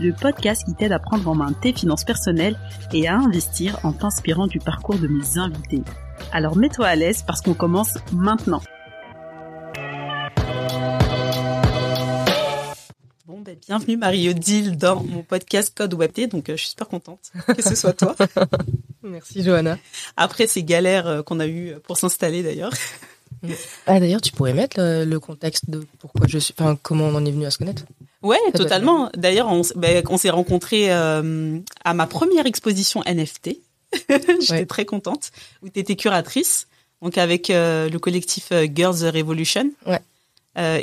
le podcast qui t'aide à prendre en main tes finances personnelles et à investir en t'inspirant du parcours de mes invités. Alors mets-toi à l'aise parce qu'on commence maintenant. Bon, ben, bienvenue Marie-Odile dans mon podcast Code Webté, donc euh, je suis super contente que ce soit toi. Merci Johanna. Après ces galères euh, qu'on a eues pour s'installer d'ailleurs. Ah d'ailleurs, tu pourrais mettre le, le contexte de pourquoi je suis, enfin comment on en est venu à se connaître? Ouais, totalement. D'ailleurs, on, ben, on s'est rencontrés euh, à ma première exposition NFT. J'étais Ouais. très contente. Où tu étais curatrice, donc avec euh, le collectif euh, Girls Revolution. Ouais.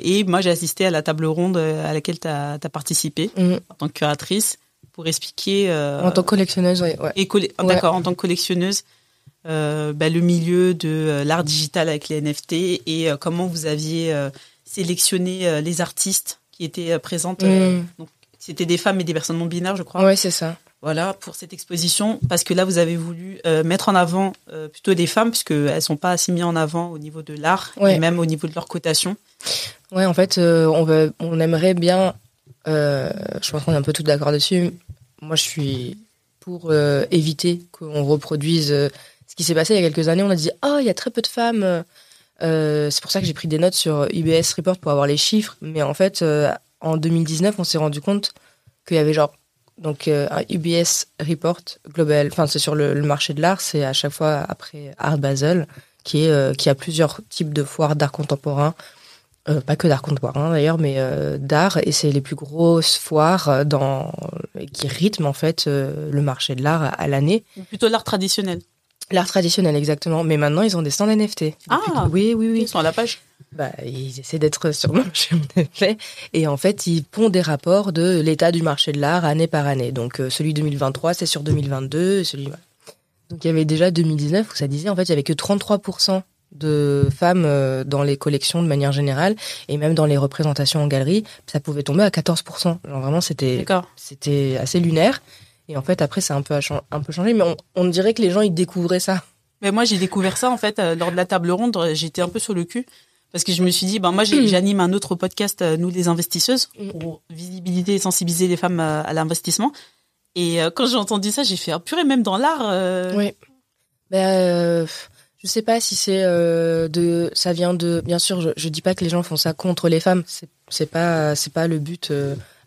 Et moi, j'ai assisté à la table ronde à laquelle tu as, participé Mhm. en tant que curatrice pour expliquer. En tant que collectionneuse, ouais. et Ouais. D'accord, en tant que collectionneuse, bah, le milieu de l'art digital avec les NFT et comment vous aviez sélectionné les artistes qui étaient euh, présentes. euh, Mhm. donc, c'était des femmes et des personnes non binaires, je crois. Ouais, c'est ça. Voilà, pour cette exposition, parce que là, vous avez voulu euh, mettre en avant euh, plutôt des femmes, puisque elles sont pas assez mises en avant au niveau de l'art Ouais. et même au niveau de leur cotation. Ouais, en fait, euh, on veut, on aimerait bien. je pense qu'on est un peu tous d'accord dessus. Moi, je suis pour éviter qu'on reproduise ce qui s'est passé il y a quelques années. On a dit, oh, il y a très peu de femmes. Euh, c'est pour ça que j'ai pris des notes sur UBS Report pour avoir les chiffres. Mais en fait, euh, en 2019, on s'est rendu compte qu'il y avait genre donc euh, un UBS Report global. Enfin, c'est sur le, marché de l'art. C'est à chaque fois après Art Basel, qui est qui a plusieurs types de foires d'art contemporain. Pas que d'art contemporain d'ailleurs, mais d'art, et c'est les plus grosses foires dans, qui rythment en fait le marché de l'art à, l'année. Plutôt l'art traditionnel. L'art traditionnel exactement, mais maintenant ils ont des stands NFT. Ah. que- oui, oui, oui. Ils sont à la page. Bah, ils essaient d'être sur le marché en effet, et en fait ils pondent des rapports de l'état du marché de l'art année par année. Donc euh, celui 2023 c'est sur 2022, celui donc il y avait déjà 2019 où ça disait en fait il y avait que 33% de femmes euh, dans les collections de manière générale et même dans les représentations en galerie, ça pouvait tomber à 14%. Genre vraiment c'était assez lunaire. Et en fait après c'est un peu un peu changé, mais on, on dirait que les gens ils découvraient ça. Mais moi, j'ai découvert ça, en fait, euh, lors de la table ronde. J'étais un peu sur le cul. Parce que je me suis dit, ben, moi, j'ai- j'anime un autre podcast, euh, Nous les investisseuses, pour visibiliser et sensibiliser les femmes euh, à l'investissement. Et quand j'ai entendu ça, j'ai fait, ah, purée, même dans l'art. euh, Oui. Ben, euh, je sais pas si c'est euh, de, ça vient de. Bien sûr, je, je dis pas que les gens font ça contre les femmes. C'est, c'est pas, c'est pas le but.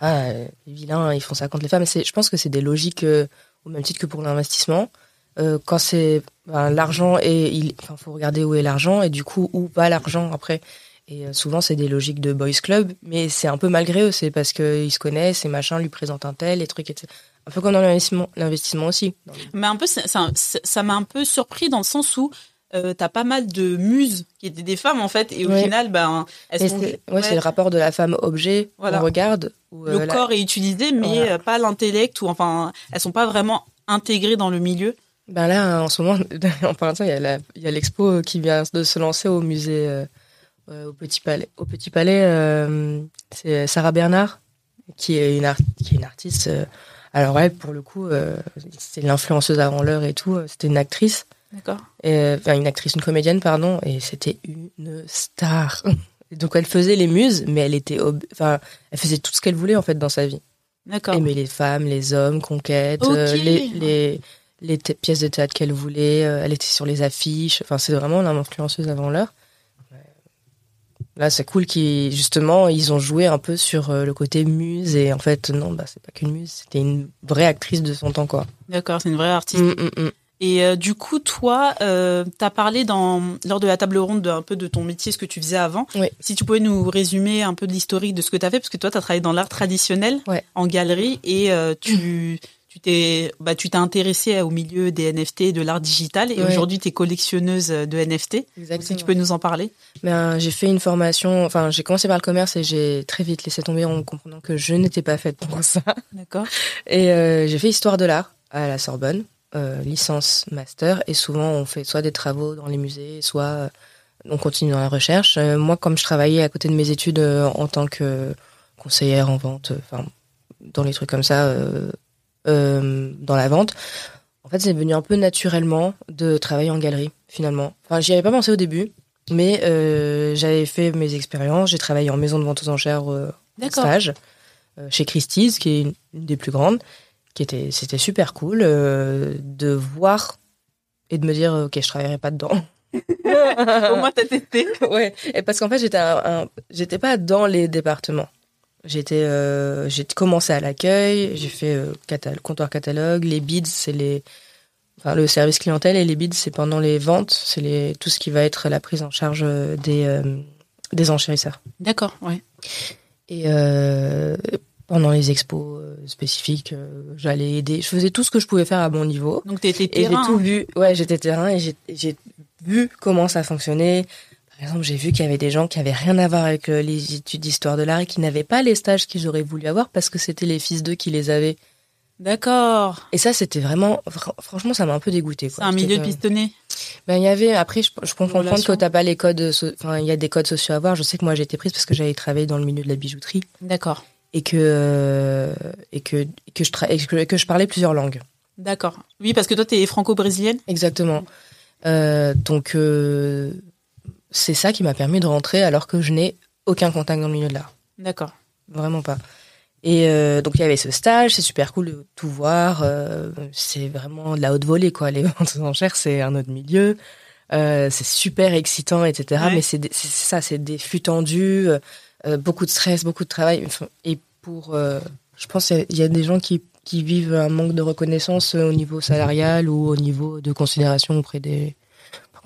Ah, les vilains, ils font ça contre les femmes. Je pense que c'est des logiques euh, au même titre que pour l'investissement. Euh, quand c'est ben, l'argent et il, faut regarder où est l'argent et du coup où va l'argent après. Et euh, souvent c'est des logiques de boys club, mais c'est un peu malgré eux. C'est parce qu'ils se connaissent et machin lui présentent un tel, les trucs, etc. Un peu comme dans l'investissement, l'investissement aussi. Mais un peu, ça m'a un peu surpris dans le sens où euh, t'as pas mal de muses qui étaient des femmes, en fait. Et au Ouais. final, ben, elles sont. c'est ouais, ouais, c'est le rapport de la femme objet Voilà. qu'on regarde. Où, le euh, la- corps est utilisé, mais Voilà. euh, pas l'intellect, ou enfin, elles sont pas vraiment intégrées dans le milieu. Ben là, en ce moment, en parlant de ça, il y a l'expo qui vient de se lancer au musée, euh, au Petit Palais. Au Petit Palais, c'est Sarah Bernard, qui est une, qui est une artiste. alors elle, pour le coup, c'est l'influenceuse avant l'heure et tout. C'était une actrice, D'accord. euh, enfin une actrice, une comédienne, pardon, et c'était une star. Donc elle faisait les muses, mais elle était, ob- enfin, elle faisait tout ce qu'elle voulait en fait dans sa vie. D'accord. aimer les femmes, les hommes, conquête, euh, les, les, les pièces de théâtre qu'elle voulait, euh, elle était sur les affiches, enfin c'est vraiment l'influenceuse avant l'heure. Là c'est cool qu'ils justement ils ont joué un peu sur euh, le côté muse et en fait non bah c'est pas qu'une muse, c'était une vraie actrice de son temps quoi. D'accord, c'est une vraie artiste. Mm, mm, mm. Et euh, du coup, toi, euh, tu as parlé dans, lors de la table ronde de, un peu de ton métier, ce que tu faisais avant. Oui. Si tu pouvais nous résumer un peu de l'historique de ce que tu as fait, parce que toi, tu as travaillé dans l'art traditionnel, Ouais. en galerie, et euh, tu tu t'es bah, tu t'es intéressé au milieu des NFT et de l'art digital, et Ouais. aujourd'hui, tu es collectionneuse de NFT. Donc, Si Exactement. tu peux nous en parler. Ben, j'ai fait une formation, enfin j'ai commencé par le commerce et j'ai très vite laissé tomber en comprenant que je n'étais pas faite pour ça. D'accord. Et euh, j'ai fait histoire de l'art à la Sorbonne. Euh, licence, master, et souvent on fait soit des travaux dans les musées, soit euh, on continue dans la recherche. Euh, moi, comme je travaillais à côté de mes études en tant que conseillère en vente, enfin dans les trucs comme ça, dans la vente, en fait, c'est venu un peu naturellement de travailler en galerie finalement. Enfin, j'y avais pas pensé au début, mais euh, j'avais fait mes expériences. J'ai travaillé en maison de vente aux enchères euh, en stage euh, chez Christie's, qui est une, une des plus grandes, qui était c'était super cool euh, de voir et de me dire ok je travaillerai pas dedans. Au moins, t'as testé. ouais, et parce qu'en fait j'étais j'étais pas dans les départements. J'étais euh, j'ai commencé à l'accueil, j'ai fait euh, catal- comptoir catalogue, les bids c'est les enfin le service clientèle et les bids c'est pendant les ventes, c'est les tout ce qui va être la prise en charge euh, des des enchérisseurs. D'accord, ouais. Et pendant les expos euh, spécifiques, euh, j'allais aider, je faisais tout ce que je pouvais faire à mon niveau. Donc, t'étais Et j'ai terrain. tout hein. vu. Ouais, j'étais terrain et j'ai- j'ai vu comment ça fonctionnait. Par exemple, j'ai vu qu'il y avait des gens qui avaient rien à voir avec euh, les études d'histoire de l'art et qui n'avaient pas les stages qu'ils auraient voulu avoir parce que c'était les fils d'eux qui les avaient. D'accord. Et ça, c'était vraiment, fr- franchement, ça m'a un peu dégoûté. C'est un milieu pistonné. Ben, il y avait, après, je, Relation. que t'as pas les codes, so- enfin, il y a des codes sociaux à voir. Je sais que moi, j'ai été prise parce que j'avais travaillé dans le milieu de la bijouterie D'accord. Et que, euh, et que, que je et que, que je parlais plusieurs langues. D'accord. Oui, parce que toi, t'es franco-brésilienne? Exactement. Euh, donc, euh, c'est ça qui m'a permis de rentrer alors que je n'ai aucun contact dans le milieu de l'art. D'accord. Vraiment pas. Et euh, donc, il y avait ce stage, c'est super cool de tout voir. c'est vraiment de la haute volée, quoi. Les ventes aux enchères, c'est un autre milieu. C'est super excitant, etc. Ouais. Mais c'est ça, c'est des flux tendus, beaucoup de stress, beaucoup de travail. Et pour, euh, je pense qu'il y a- il y a des gens qui, qui vivent un manque de reconnaissance euh, au niveau salarial ou au niveau de considération auprès des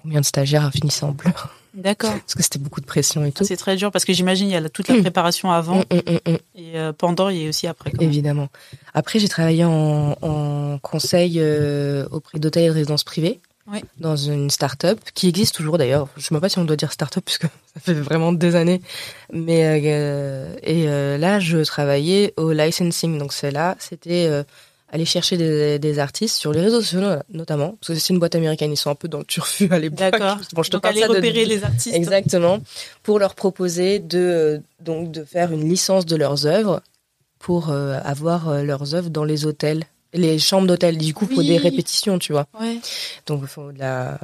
combien de stagiaires a fini ça en pleurs D'accord. parce que c'était beaucoup de pression et tout. C'est très dur parce que j'imagine il y a toute la préparation avant hum. et euh, pendant et aussi après. Évidemment. Après, j'ai travaillé en, en conseil euh, auprès d'hôtels et de résidences privées. Oui. Dans une start-up qui existe toujours d'ailleurs. Je ne sais même pas si on doit dire start-up puisque ça fait vraiment des années. Mais euh, et euh, là, je travaillais au licensing. Donc c'est là, c'était euh, aller chercher des, des artistes sur les réseaux sociaux notamment parce que c'est une boîte américaine. Ils sont un peu dans le turfu à l'époque. D'accord. Bon, je te Donc parle aller ça de- repérer les artistes. Exactement. Pour leur proposer de, donc, de faire une licence de leurs œuvres pour avoir leurs œuvres dans les hôtels, les chambres d'hôtel, du coup, pour Oui. des répétitions, tu vois. Ouais. Donc, faut de la,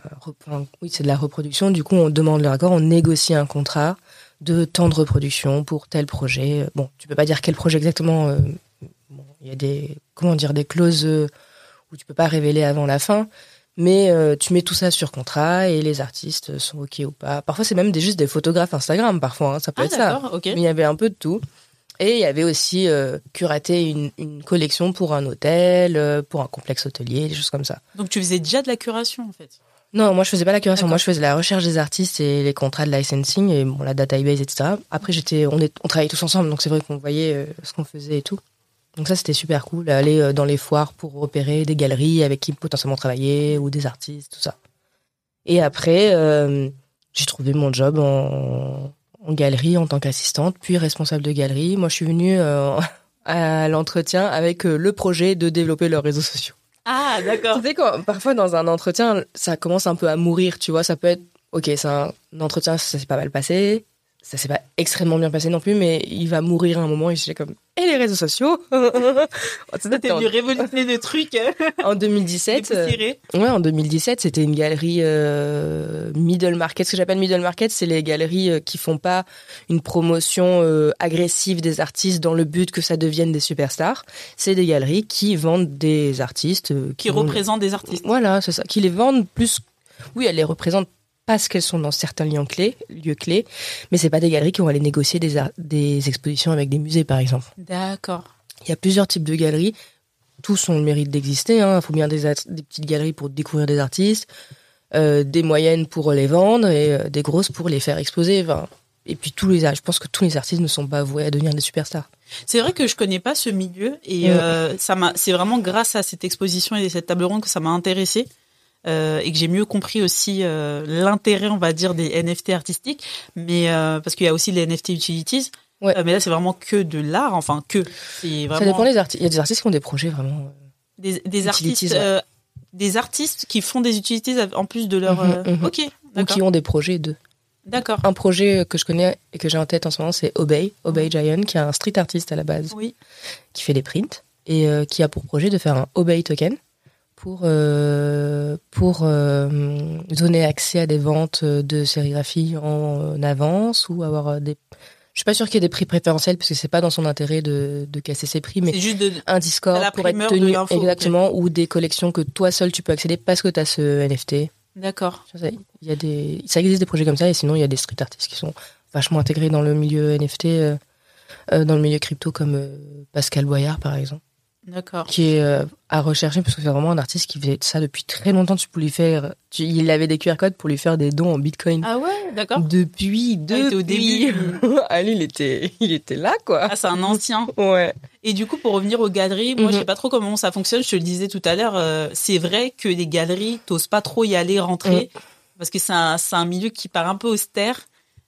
oui, c'est de la reproduction. Du coup, on demande leur accord, on négocie un contrat de temps de reproduction pour tel projet. Bon, tu peux pas dire quel projet exactement. euh, bon, Il y a des, comment dire, des clauses euh, où tu peux pas révéler avant la fin. Mais euh, tu mets tout ça sur contrat et les artistes sont ok ou pas. Parfois c'est même des, juste des photographes Instagram, parfois hein, ça peut Ah être ça. d'accord. Ok. Mais il y avait un peu de tout. Et il y avait aussi euh, curater une, une collection pour un hôtel, euh, pour un complexe hôtelier, des choses comme ça. Donc tu faisais déjà de la curation en fait? Non, moi je faisais pas la curation, moi je faisais la recherche des artistes et les contrats de licensing et bon, la database, etc. Après j'étais, on, est, on travaillait tous ensemble, donc c'est vrai qu'on voyait euh, ce qu'on faisait et tout. Donc ça c'était super cool, aller euh, dans les foires pour repérer des galeries avec qui potentiellement travailler ou des artistes, tout ça. Et après, euh, j'ai trouvé mon job en, en galerie en tant qu'assistante, puis responsable de galerie. Moi je suis venue euh, à l'entretien avec euh, le projet de développer leurs réseaux sociaux. Ah d'accord. Tu sais quoi, parfois dans un entretien, ça commence un peu à mourir, tu vois, ça peut être, ok, c'est un entretien, ça s'est pas mal passé, ça s'est pas extrêmement bien passé non plus, mais il va mourir à un moment et je suis comme, et les réseaux sociaux C'était venu révolutionner le truc. euh, en 2017, euh, dépoussiéré. ouais, en 2017, c'était une galerie euh, middle market. Ce que j'appelle middle market, c'est les galeries euh, qui font pas une promotion euh, agressive des artistes dans le but que ça devienne des superstars. C'est des galeries qui vendent des artistes euh, Qui vont- représente des artistes. voilà, c'est ça. Qui les vendent plus. Oui, elles les représentent parce qu'elles sont dans certains lieux clés, lieux clés, mais c'est pas des galeries qui vont aller négocier des, expositions avec des musées, par exemple. D'accord. Il y a plusieurs types de galeries. Tous ont le mérite d'exister. Il faut bien des, petites galeries pour découvrir des artistes, euh, des moyennes pour les vendre et euh, des grosses pour les faire exposer. Enfin, et puis tous les, je pense que tous les artistes ne sont pas voués à devenir des superstars. C'est vrai que je connais pas ce milieu et euh, ça m'a. C'est vraiment grâce à cette exposition et cette table ronde que ça m'a intéressé euh, et que j'ai mieux compris aussi euh, l'intérêt, on va dire, des NFT artistiques. Mais euh, parce qu'il y a aussi les NFT utilities. Ouais. Mais là, c'est vraiment que de l'art. Enfin, que Ça dépend des artistes. Il y a des artistes qui ont des projets vraiment. des, des Utilities, artistes ouais. des artistes qui font des utilités en plus de leur. Mhm, euh, mhm. Ok, Ou qui ont des projets de. D'accord. Un projet que je connais et que j'ai en tête en ce moment, c'est Obey, Obey Giant, qui est un street artist à la base, Oui. qui fait des prints et qui a pour projet de faire un Obey token pour, euh, pour euh, donner accès à des ventes de sérigraphie en avance ou avoir des. Je suis pas sûre qu'il y ait des prix préférentiels parce que c'est pas dans son intérêt de, de casser ses prix, mais C'est juste de. un Discord pour être tenu exactement ou des collections que toi seul tu peux accéder parce que tu as ce NFT. D'accord. Il y a des, ça existe des projets comme ça et sinon il y a des street artistes qui sont vachement intégrés dans le milieu NFT, euh, dans le milieu crypto comme Pascal Boyard par exemple, D'accord. qui est euh, à rechercher parce que c'est vraiment un artiste qui faisait ça depuis très longtemps. Tu peux lui faire, tu- il avait des QR codes pour lui faire des dons en Bitcoin. Ah ouais, d'accord. Depuis, Ah, il était au depuis. début. ah lui il était, il était là quoi. Ah, c'est un ancien. Ouais. Et du coup, pour revenir aux galeries, moi, Mhm. je sais pas trop comment ça fonctionne. Je te le disais tout à l'heure, euh, c'est vrai que les galeries, t'oses pas trop y aller, rentrer, parce que c'est un, c'est un milieu qui part un peu austère.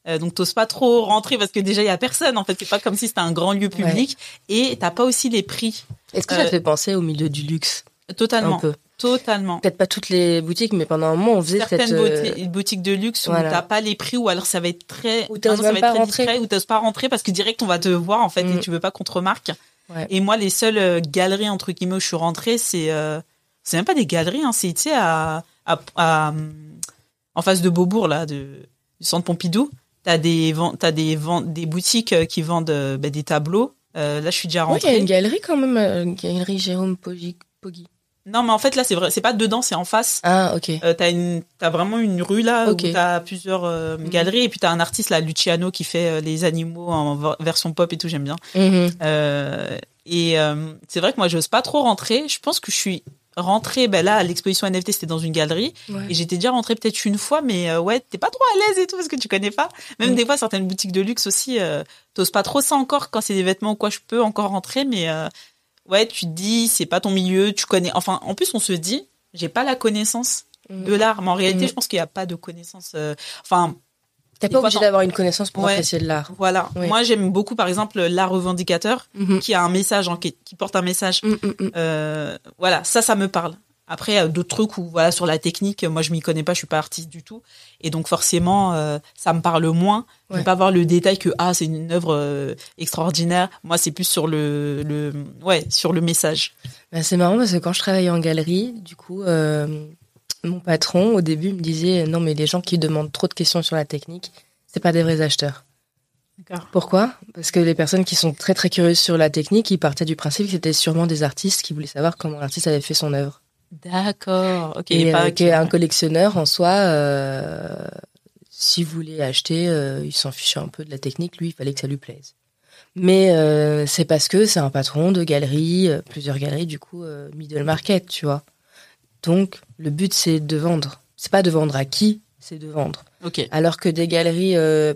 Euh, donc t'oses pas trop rentrer parce que déjà il y a personne en fait c'est pas comme si c'était un grand lieu public et t'as pas aussi les prix Est-ce que ça Euh, te fait penser au milieu du luxe? Totalement un peu totalement Peut-être pas toutes les boutiques, mais pendant un moment on faisait certaines cette. euh, bouti- boutiques de luxe voilà. où t'as pas les prix ou alors ça va être très Ou t'oses pas très rentrer. discret ou t'oses pas rentrer parce que direct on va te voir en fait Mm. et tu veux pas qu'on te remarque Ouais. et moi les seules euh, galeries entre guillemets où je suis rentrée c'est euh, c'est même pas des galeries hein, c'est tu sais à, à, à, en face de Beaubourg là de, du centre Pompidou t'as des t'as des des boutiques euh, qui vendent euh, bah, des tableaux Euh, là je suis déjà Ouais, il y a rentrée une galerie quand même, une galerie Jérôme Poggi. Non mais en fait là c'est vrai c'est pas dedans c'est en face Ah, ok. Euh, t'as une t'as vraiment une rue là où t'as plusieurs euh, Mhm. galeries et puis t'as un artiste là Luciano qui fait euh, les animaux en version pop et tout j'aime bien Mhm. Et c'est vrai que moi j'ose pas trop rentrer je pense que je suis rentrée ben là l'exposition NFT c'était dans une galerie Ouais. et j'étais déjà rentrée peut-être une fois mais euh, ouais t'es pas trop à l'aise et tout parce que tu connais pas même des fois certaines boutiques de luxe aussi euh, t'oses pas trop ça encore quand c'est des vêtements ou quoi je peux encore rentrer mais euh, ouais tu te dis c'est pas ton milieu tu connais enfin en plus on se dit j'ai pas la connaissance Mhm. de l'art. Mais en réalité, Mhm. je pense qu'il n'y a pas de connaissance. Enfin, T'es pas obligé d'avoir une connaissance pour Ouais. apprécier de l'art. voilà. Oui. Moi, j'aime beaucoup, par exemple, l'art revendicateur, Mhm. qui a un message, en- qui, qui porte un message. Mhm, mhm. Euh, voilà, ça, ça me parle. Après, euh, d'autres trucs où, voilà, sur la technique, moi, je m'y connais pas, je suis pas artiste du tout. Et donc, forcément, euh, ça me parle moins. Je vais pas voir le détail que, ah, c'est une œuvre extraordinaire. Moi, c'est plus sur le, le, ouais, sur le message. Bah, c'est marrant parce que quand je travaillais en galerie, du coup, euh, mon patron, au début, me disait non, mais les gens qui demandent trop de questions sur la technique, c'est pas des vrais acheteurs. D'accord. Pourquoi? Parce que les personnes qui sont très très curieuses sur la technique, ils partaient du principe que c'était sûrement des artistes qui voulaient savoir comment l'artiste avait fait son œuvre. D'accord. Ok. Et pas euh, qu'un collectionneur en soi, euh, s'il voulait acheter, euh, il s'en fichait un peu de la technique, lui, il fallait que ça lui plaise. Mais euh, c'est parce que c'est un patron de galerie, plusieurs galeries, du coup, middle market, tu vois. Donc, le but, c'est de vendre. C'est pas de vendre à qui, c'est de vendre. Ok. Alors que des galeries euh,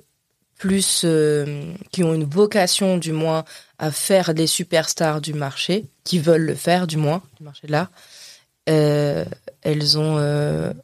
plus euh, qui ont une vocation, du moins, à faire des superstars du marché, qui veulent le faire, du moins, du marché de l'art, euh, elles ont,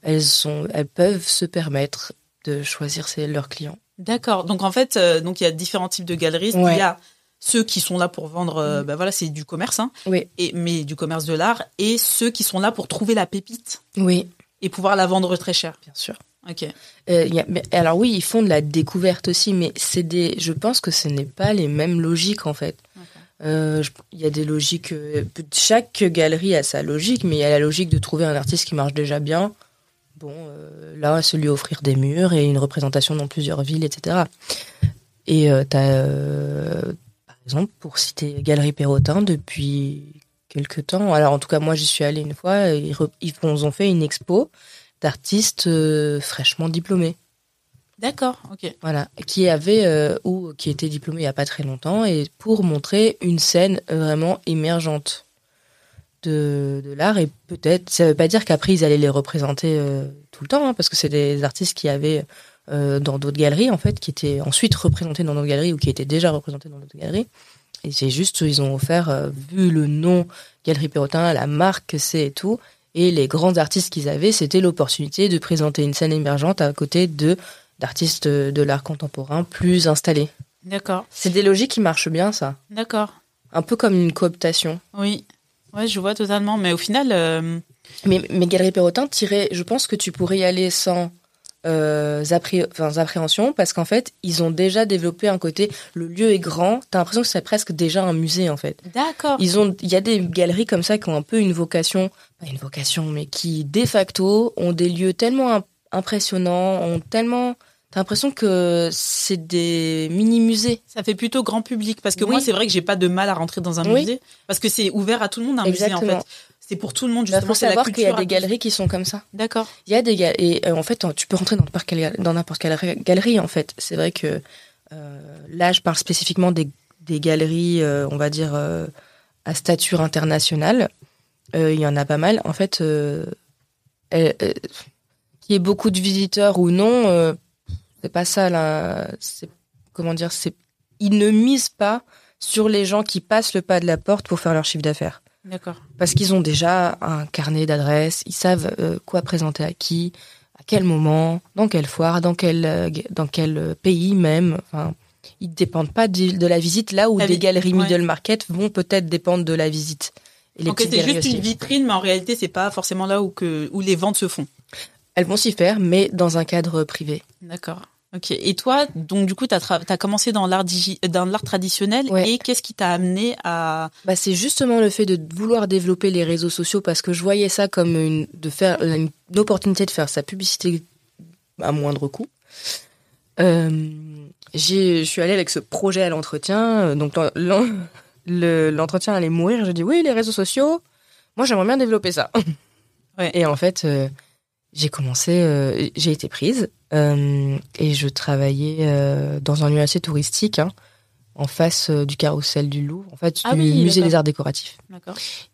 elles sont, elles peuvent se permettre de choisir ses, leurs clients. D'accord. Donc en fait, donc il y a différents types de galeristes. Ouais. Il y a ceux qui sont là pour vendre, euh, bah voilà, c'est du commerce, hein, Oui, et mais du commerce de l'art, et ceux qui sont là pour trouver la pépite oui, et pouvoir la vendre très cher. bien sûr. Ok. Euh, il y a- mais- alors oui, ils font de la découverte aussi, mais c'est des, je pense que ce n'est pas les mêmes logiques en fait. Euh, Il y a des logiques. euh, chaque galerie a sa logique, mais il y a la logique de trouver un artiste qui marche déjà bien. Bon, euh, là, se lui offrir des murs et une représentation dans plusieurs villes, etc. Et euh, par exemple, pour citer Galerie Perrotin, depuis quelques temps, alors en tout cas, moi, j'y suis allée une fois, ils, ont fait une expo d'artistes euh, fraîchement diplômés. D'accord. Ok. Voilà, qui avait euh, ou qui était diplômé il y a pas très longtemps et pour montrer une scène vraiment émergente de, de l'art et peut-être ça veut pas dire qu'après ils allaient les représenter euh, tout le temps hein, parce que c'est des artistes qui avaient euh, dans d'autres galeries en fait qui étaient ensuite représentés dans d'autres galeries ou qui étaient déjà représentés dans d'autres galeries et c'est juste ils ont offert euh, vu le nom Galerie Perrotin la marque que c'est et tout et les grands artistes qu'ils avaient c'était l'opportunité de présenter une scène émergente à côté de d'artistes de l'art contemporain plus installés. D'accord. C'est des logiques qui marchent bien, ça. D'accord. Un peu comme une cooptation. Oui. Ouais, je vois totalement. Mais au final, euh, Mais, mais Galerie Perrotin, je pense que tu pourrais y aller sans euh, appré- enfin, appréhension parce qu'en fait, ils ont déjà développé un côté. Le lieu est grand. T'as l'impression que c'est presque déjà un musée en fait. D'accord. Ils ont, il y a des galeries comme ça qui ont un peu une vocation, pas une vocation, mais qui de facto ont des lieux tellement im- impressionnants, ont tellement. T'as l'impression que c'est des mini musées. Ça fait plutôt grand public parce que Oui. moi c'est vrai que j'ai pas de mal à rentrer dans un Oui. musée parce que c'est ouvert à tout le monde un musée en fait. C'est pour tout le monde Il justement. faut c'est la savoir qu'il y a des galeries qui sont comme ça. D'accord. Il y a des et euh, en fait tu peux rentrer dans n'importe quelle galerie en fait. C'est vrai que euh, là je parle spécifiquement des, des galeries euh, on va dire à stature internationale. Il y en a pas mal en fait. Qu'il y ait beaucoup de visiteurs ou non, c'est pas ça là. Comment dire, ils ne misent pas sur les gens qui passent le pas de la porte pour faire leur chiffre d'affaires D'accord. parce qu'ils ont déjà un carnet d'adresses, ils savent euh, quoi présenter à qui, à quel moment, dans quelle foire, dans quel euh, dans quel euh, pays même. Enfin, ils dépendent pas de, de la visite là où La des galeries ouais. middle market vont peut-être dépendre de la visite. Et les Donc c'est juste aussi. une vitrine, mais en réalité c'est pas forcément là où que où les ventes se font. Elles vont s'y faire, mais dans un cadre privé. D'accord. Ok. Et toi, donc du coup, tra- as commencé dans l'art dans l'art traditionnel Ouais. et qu'est-ce qui t'a amené à Bah, c'est justement le fait de vouloir développer les réseaux sociaux parce que je voyais ça comme une, de faire une, une opportunité de faire sa publicité à moindre coût. Euh, je suis allée avec ce projet à l'entretien, donc l'en- l'en- le- l'entretien allait mourir. J'ai dit oui, les réseaux sociaux, moi j'aimerais bien développer ça. Ouais. Et en fait, euh, j'ai commencé, euh, j'ai été prise euh, et je travaillais euh, dans un lieu assez touristique. hein, en face du carrousel du Louvre, en fait, Ah du oui, musée des arts décoratifs.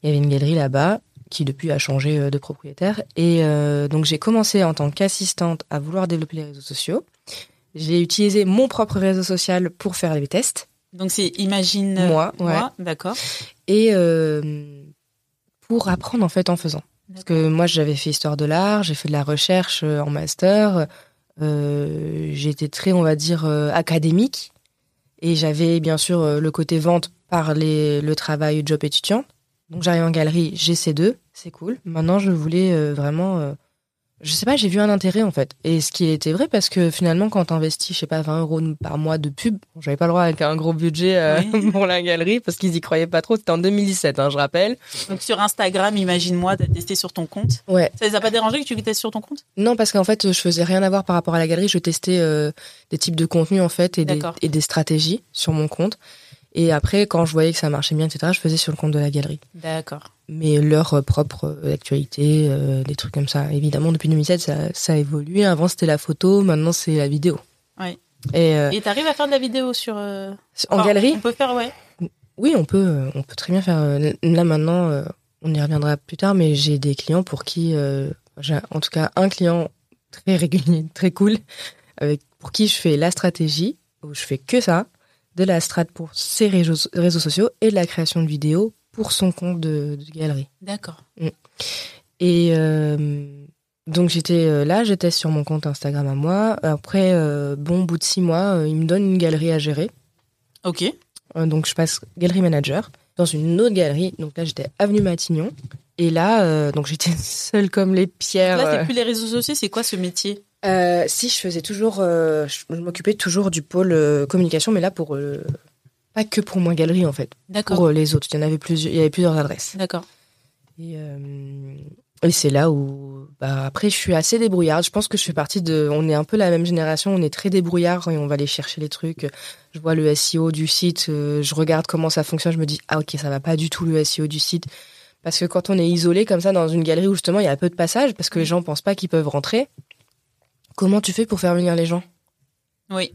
Il y avait une galerie là-bas qui depuis a changé de propriétaire. Et donc j'ai commencé en tant qu'assistante à vouloir développer les réseaux sociaux. J'ai utilisé mon propre réseau social pour faire les tests. Donc c'est imagine Moi, ouais. d'accord. Et pour apprendre en fait en faisant. Parce que moi j'avais fait histoire de l'art, j'ai fait de la recherche euh, en master. Euh, J'étais très, on va dire, euh, académique. Et j'avais bien sûr euh, le côté vente par les, le travail job étudiant. Donc j'arrive en galerie, j'ai ces deux, c'est cool. Maintenant je voulais euh, vraiment... je sais pas, j'ai vu un intérêt en fait. Et ce qui était vrai parce que finalement quand t'investis, je sais pas, 20 euros par mois de pub, j'avais pas le droit avec un gros budget euh, Oui. pour la galerie parce qu'ils y croyaient pas trop. C'était en 2017, hein, je rappelle. Donc sur Instagram, imagine-moi, t'as testé sur ton compte. Ouais. Ça les a pas dérangé que tu testes sur ton compte? Non, parce qu'en fait, je faisais rien à voir par rapport à la galerie. Je testais euh, des types de contenus en fait et des, et des stratégies sur mon compte. Et après, quand je voyais que ça marchait bien, etc., je faisais sur le compte de la galerie. D'accord. Mais leur euh, propre euh, actualité, euh, des trucs comme ça. Évidemment, depuis 2007, ça, ça a évolué. Avant, c'était la photo, maintenant, c'est la vidéo. Ouais. Et euh, Et t'arrives à faire de la vidéo sur euh, en enfin, galerie, On peut faire ouais. oui, on peut, on peut très bien faire. Là maintenant, on y reviendra plus tard, mais j'ai des clients pour qui, j'ai en tout cas un client très régulier, très cool, avec pour qui je fais la stratégie, où je fais que ça, de la strat pour ses réseaux, réseaux sociaux et de la création de vidéos pour son compte de, de galerie. D'accord. Et euh, donc j'étais euh, là, j'étais sur mon compte Instagram à moi. Après, euh, bon bout de six mois, il me donne une galerie à gérer. Ok. Donc je passe galerie manager dans une autre galerie. Donc là j'étais avenue Matignon. Et là, euh, donc j'étais seule comme les pierres. Là, c'est plus les réseaux sociaux, c'est quoi ce métier? Euh, si je faisais toujours, euh, je, m'occupais toujours du pôle communication, mais là pour pas que pour moi galerie en fait, D'accord. pour euh, les autres. Il y en avait plusieurs, il y avait plusieurs adresses. D'accord. Et, euh, et c'est là où, bah, après, je suis assez débrouillarde. Je pense que je fais partie de. On est un peu la même génération. On est très débrouillard et on va aller chercher les trucs. Je vois le SEO du site, euh, je regarde comment ça fonctionne. Je me dis ah ok, ça va pas du tout le SEO du site. Parce que quand on est isolé comme ça dans une galerie où justement il y a peu de passages, parce que les gens pensent pas qu'ils peuvent rentrer. Comment tu fais pour faire venir les gens? Oui.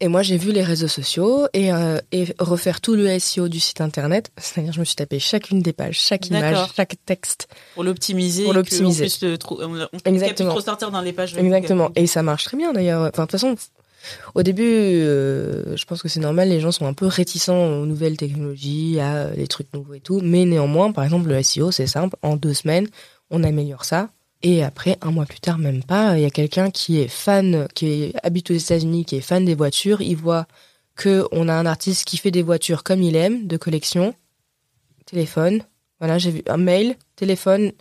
Et moi, j'ai vu les réseaux sociaux et, euh, et refaire tout le SEO du site internet. C'est-à-dire, je me suis tapé chacune des pages, chaque image, chaque texte. Pour l'optimiser. Pour l'optimiser. on Exactement. trop sortir dans les pages. Exactement. Et ça marche très bien d'ailleurs. Enfin, de toute façon, au début, euh, je pense que c'est normal, les gens sont un peu réticents aux nouvelles technologies, à euh, les trucs nouveaux et tout. Mais néanmoins, par exemple, le SEO, c'est simple. En deux semaines, on améliore ça. Et après, un mois plus tard, même pas, il y a quelqu'un qui est fan, qui habite aux États-Unis, qui est fan des voitures. Il voit que on a un artiste qui fait des voitures comme il aime, de collection. Téléphone. Voilà, j'ai vu un mail, téléphone.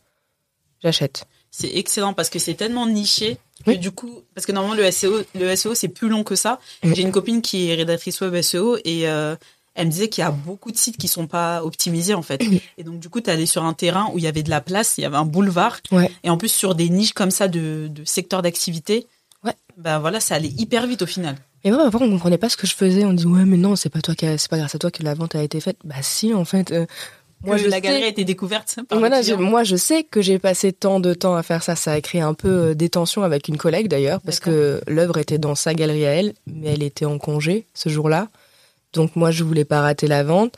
j'achète. C'est excellent parce que c'est tellement niché que Oui. du coup, parce que normalement le SEO, le SEO c'est plus long que ça. J'ai une copine qui est rédactrice web SEO et euh, elle me disait qu'il y a beaucoup de sites qui sont pas optimisés en fait. Et donc du coup, tu allé sur un terrain où il y avait de la place, il y avait un boulevard. Ouais. Et en plus sur des niches comme ça de, de secteurs d'activité. Ouais. Ben voilà, ça allait hyper vite au final. Et moi, avant, on comprenait pas ce que je faisais. On dit ouais, mais non, c'est pas toi c'est pas grâce à toi que la vente a été faite. Bah si, en fait. euh, moi, je la sais- galerie a été découverte par Voilà, je- moi je sais que j'ai passé tant de temps à faire ça. Ça a créé un peu euh, des tensions avec une collègue d'ailleurs, parce que l'œuvre était dans sa galerie à elle, mais elle était en congé ce jour-là. Donc moi je voulais pas rater la vente.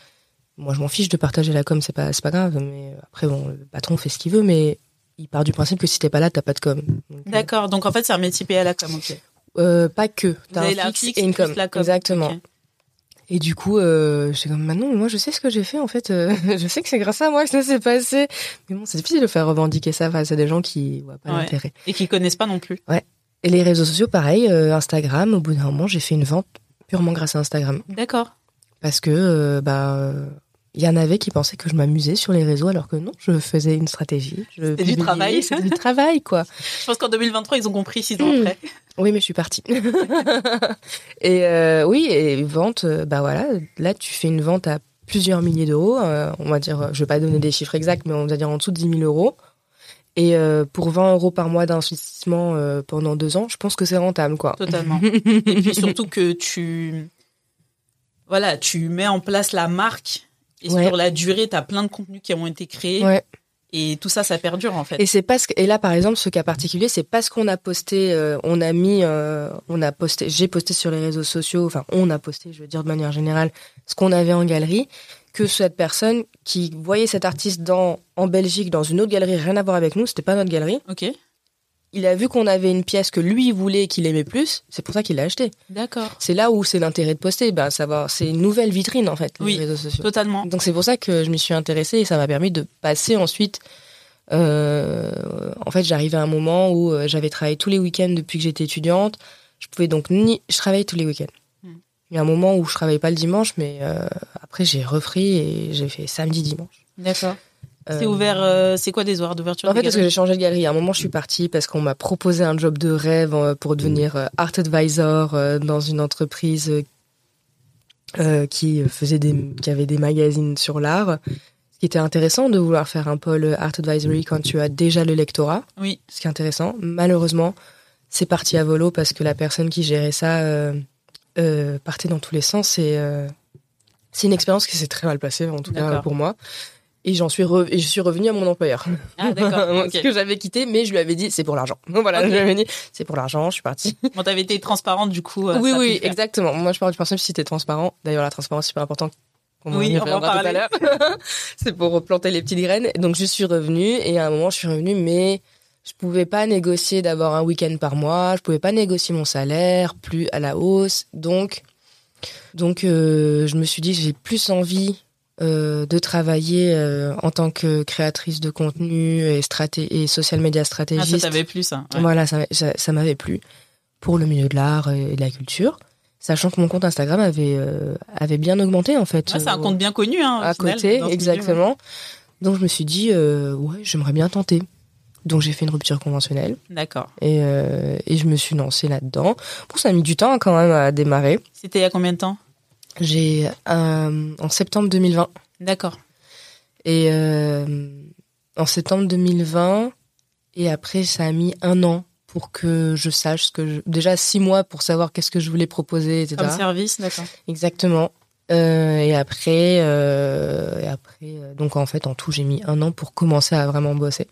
Moi je m'en fiche de partager la com, c'est pas c'est pas grave. Mais après bon, le patron fait ce qu'il veut, mais il part du principe que si t'es pas là, t'as pas de com. Euh, D'accord, donc en fait c'est un métier payé à la com. ok. euh, pas que. T'as un la fixe fixe et une com. la com. Exactement. Et du coup, euh, j'étais comme, maintenant, moi, je sais ce que j'ai fait, en fait. euh, je sais que c'est grâce à moi que ça s'est passé. Mais bon, c'est difficile de faire revendiquer ça face à des gens qui voient pas Ouais. l'intérêt. Et qui connaissent pas non plus. Et les réseaux sociaux, pareil, euh, Instagram, au bout d'un moment, j'ai fait une vente purement grâce à Instagram. D'accord. Parce que, euh, bah, il y en avait qui pensaient que je m'amusais sur les réseaux, alors que non, je faisais une stratégie. C'était du travail. C'était du travail, quoi. Je pense qu'en 2023 ils ont compris six ans Mm. après. Oui, mais je suis partie. et euh, oui, et vente, euh, bah voilà, là tu fais une vente à plusieurs milliers d'euros. euh, on va dire, je vais pas donner des chiffres exacts, mais on va dire en dessous de 10 000 euros. Et euh, pour 20 euros par mois d'investissement euh, pendant deux ans, je pense que c'est rentable, quoi. Totalement. Et puis surtout que tu, voilà, tu mets en place la marque et Ouais. sur la durée, tu as plein de contenus qui ont été créés Ouais. et tout ça, ça perdure en fait. Et c'est parce que, et là par exemple, ce cas particulier, c'est parce qu'on a posté, euh, on a mis, euh, on a posté, j'ai posté sur les réseaux sociaux, enfin on a posté, je veux dire de manière générale, ce qu'on avait en galerie, que cette personne qui voyait cet artiste dans en Belgique dans une autre galerie, rien à voir avec nous, c'était pas notre galerie. Ok. Il a vu qu'on avait une pièce que lui voulait, et qu'il aimait plus, c'est pour ça qu'il l'a acheté. D'accord. C'est là où c'est l'intérêt de poster, ben savoir, c'est une nouvelle vitrine en fait, les Oui. réseaux sociaux. Totalement. Donc c'est pour ça que je m'y suis intéressée et ça m'a permis de passer ensuite. euh, en fait, j'arrivais à un moment où euh, j'avais travaillé tous les week-ends depuis que j'étais étudiante. Je pouvais donc ni, je travaillais tous les week-ends. Il y a un moment où je travaillais pas le dimanche, mais euh, après j'ai repris et j'ai fait samedi dimanche. D'accord. C'est Euh, ouvert. euh, c'est quoi des horaires d'ouverture En fait, parce que j'ai changé de galerie. À un moment, je suis partie parce qu'on m'a proposé un job de rêve euh, pour devenir euh, art advisor dans une entreprise qui faisait des, qui avait des magazines sur l'art. Ce qui était intéressant de vouloir faire un pôle art advisory quand tu as déjà le lectorat. Oui. Ce qui est intéressant. Malheureusement, c'est parti à volo parce que la personne qui gérait ça euh, partait dans tous les sens. Et euh, c'est une expérience qui s'est très mal passée, en tout cas pour moi. Et j'en suis re- et je suis revenue à mon employeur. Ah d'accord. Ce ok. que j'avais quitté, mais je lui avais dit c'est pour l'argent. Voilà, Ok. je lui avais dit c'est pour l'argent, je suis partie. Bon, t'avais été transparente du coup. euh, oui, oui, exactement. Moi, je pars du principe si t'es transparent. D'ailleurs, la transparence c'est super important. On Oui, on va en reviendra tout à parler. l'heure. c'est pour replanter les petites graines. Donc, je suis revenue et à un moment, je suis revenue, mais je pouvais pas négocier d'avoir un week-end par mois. Je pouvais pas négocier mon salaire plus à la hausse. Donc, donc, euh, je me suis dit j'ai plus envie euh, de travailler euh, en tant que créatrice de contenu et, social media Ah, ça stratégiste. t'avait plu ça. ouais. Voilà, ça, ça, ça m'avait plu pour le milieu de l'art et de la culture, sachant que mon compte Instagram avait avait bien augmenté en fait. Ouais, c'est un compte bien connu hein, au à final, côté, milieu, exactement. Donc je me suis dit ouais, j'aimerais bien tenter. Donc j'ai fait une rupture conventionnelle. D'accord. et euh, et je me suis lancée là-dedans. Bon, ça a mis du temps quand même à démarrer. C'était il y a combien de temps? J'ai euh, en septembre 2020 D'accord. et euh, en septembre 2020 et après ça a mis un an pour que je sache ce que je... déjà six mois pour savoir qu'est-ce que je voulais proposer etc Comme service, d'accord. exactement Euh, et après euh, et après euh, donc en fait en tout j'ai mis un an pour commencer à vraiment bosser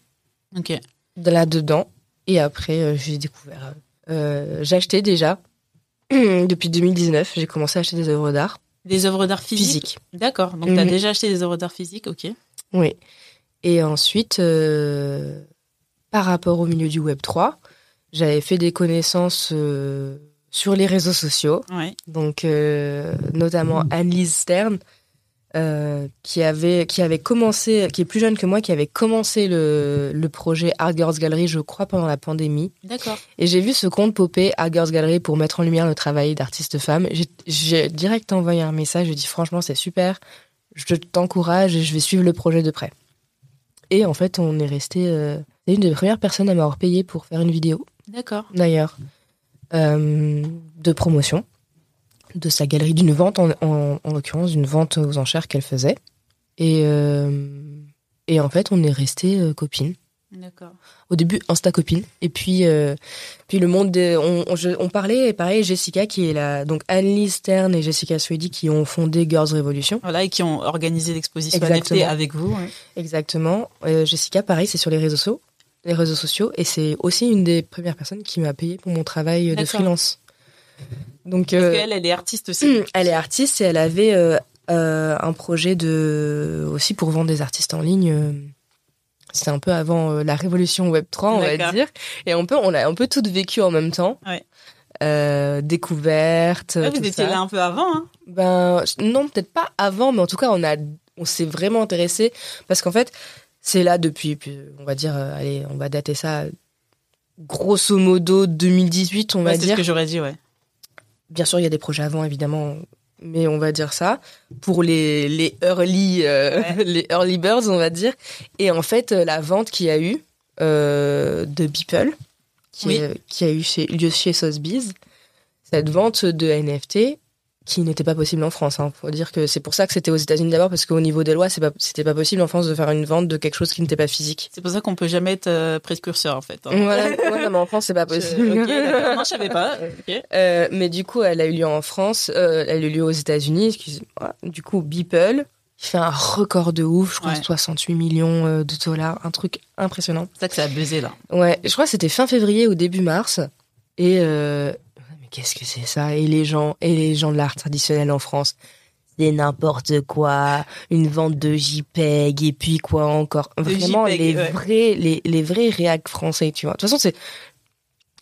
Ok. là dedans et après euh, j'ai découvert euh, j'ai acheté déjà depuis 2019 j'ai commencé à acheter des œuvres d'art Des œuvres d'art physiques? physiques D'accord. Donc t'as Mhm. déjà acheté des œuvres d'art physiques, ok. Oui. Et ensuite, euh, par rapport au milieu du Web 3, j'avais fait des connaissances euh, sur les réseaux sociaux, Ouais. donc euh, notamment Anne-Lise Stern, euh, qui avait qui avait commencé, qui est plus jeune que moi, qui avait commencé le, le projet Art Girls Gallery, je crois, pendant la pandémie. D'accord. Et j'ai vu ce compte popper Art Girls Gallery pour mettre en lumière le travail d'artistes femmes. J'ai- direct envoyé un message, j'ai dit franchement c'est super, je t'encourage et je vais suivre le projet de près. Et en fait on est resté, euh, C'est une des premières personnes à m'avoir payé pour faire une vidéo, D'accord. d'ailleurs, euh, de promotion de sa galerie, d'une vente, en, en, en l'occurrence, d'une vente aux enchères qu'elle faisait. Et, euh, et en fait, on est resté euh, copines. D'accord. Au début, Insta copine. Et puis, euh, puis le monde, de- on, on, je- on parlait, et pareil, Jessica qui est là, donc Anne-Lise Stern et Jessica Swedy qui ont fondé Girls Revolution. Voilà, et qui ont organisé l'exposition. NFT avec vous. ouais. Exactement. Euh, Jessica, pareil, c'est sur les réseaux sociaux, les réseaux sociaux, et c'est aussi une des premières personnes qui m'a payé pour mon travail de freelance. Donc, Parce euh, qu'elle, elle est artiste aussi. elle est artiste et elle avait euh, euh, un projet de aussi pour vendre des artistes en ligne. C'était un peu avant euh, la révolution Web 3, on va dire. Et on peut, on a un peu toutes vécu en même temps. Ouais. Euh, découverte. Tout vous étiez ça. là un peu avant. Hein. Ben non, peut-être pas avant, mais en tout cas, on a, on s'est vraiment intéressé parce qu'en fait, c'est là depuis, puis, on va dire, euh, allez, on va dater ça, grosso modo 2018, on va Ouais, c'est dire. ce que j'aurais dit, ouais. Bien sûr, il y a des projets avant, évidemment, mais on va dire ça pour les les early euh, Ouais. les early birds, on va dire. Et en fait, euh, la vente qu'il y a eu euh, de Beeple, qui, Oui. est- qui a eu chez, lieu chez Sotheby's, cette vente de NFT qui n'était pas possible en France. Il faut dire que c'est pour ça que c'était aux États-Unis d'abord, parce qu'au niveau des lois, c'est pas, c'était pas possible en France de faire une vente de quelque chose qui n'était pas physique. C'est pour ça qu'on peut jamais être euh, précurseur, en fait. hein. Voilà, ouais, non, mais en France, c'est pas Je- possible. ok, d'accord. Non, je savais pas. Euh, mais du coup, elle a eu lieu en France, euh, elle a eu lieu aux États-Unis. excusez-moi. Du coup, Beeple, il fait un record de ouf, je crois Ouais. 68 millions de dollars, un truc impressionnant. C'est ça que ça a buzzé, là. Ouais, je crois que c'était fin février ou début mars. Et euh, qu'est-ce que c'est ça? Et les gens, et les gens de l'art traditionnel en France, c'est n'importe quoi, une vente de JPEG et puis quoi encore? Vraiment JPEG, les ouais. vrais, les, les vrais réacs français, tu vois. De toute façon, c'est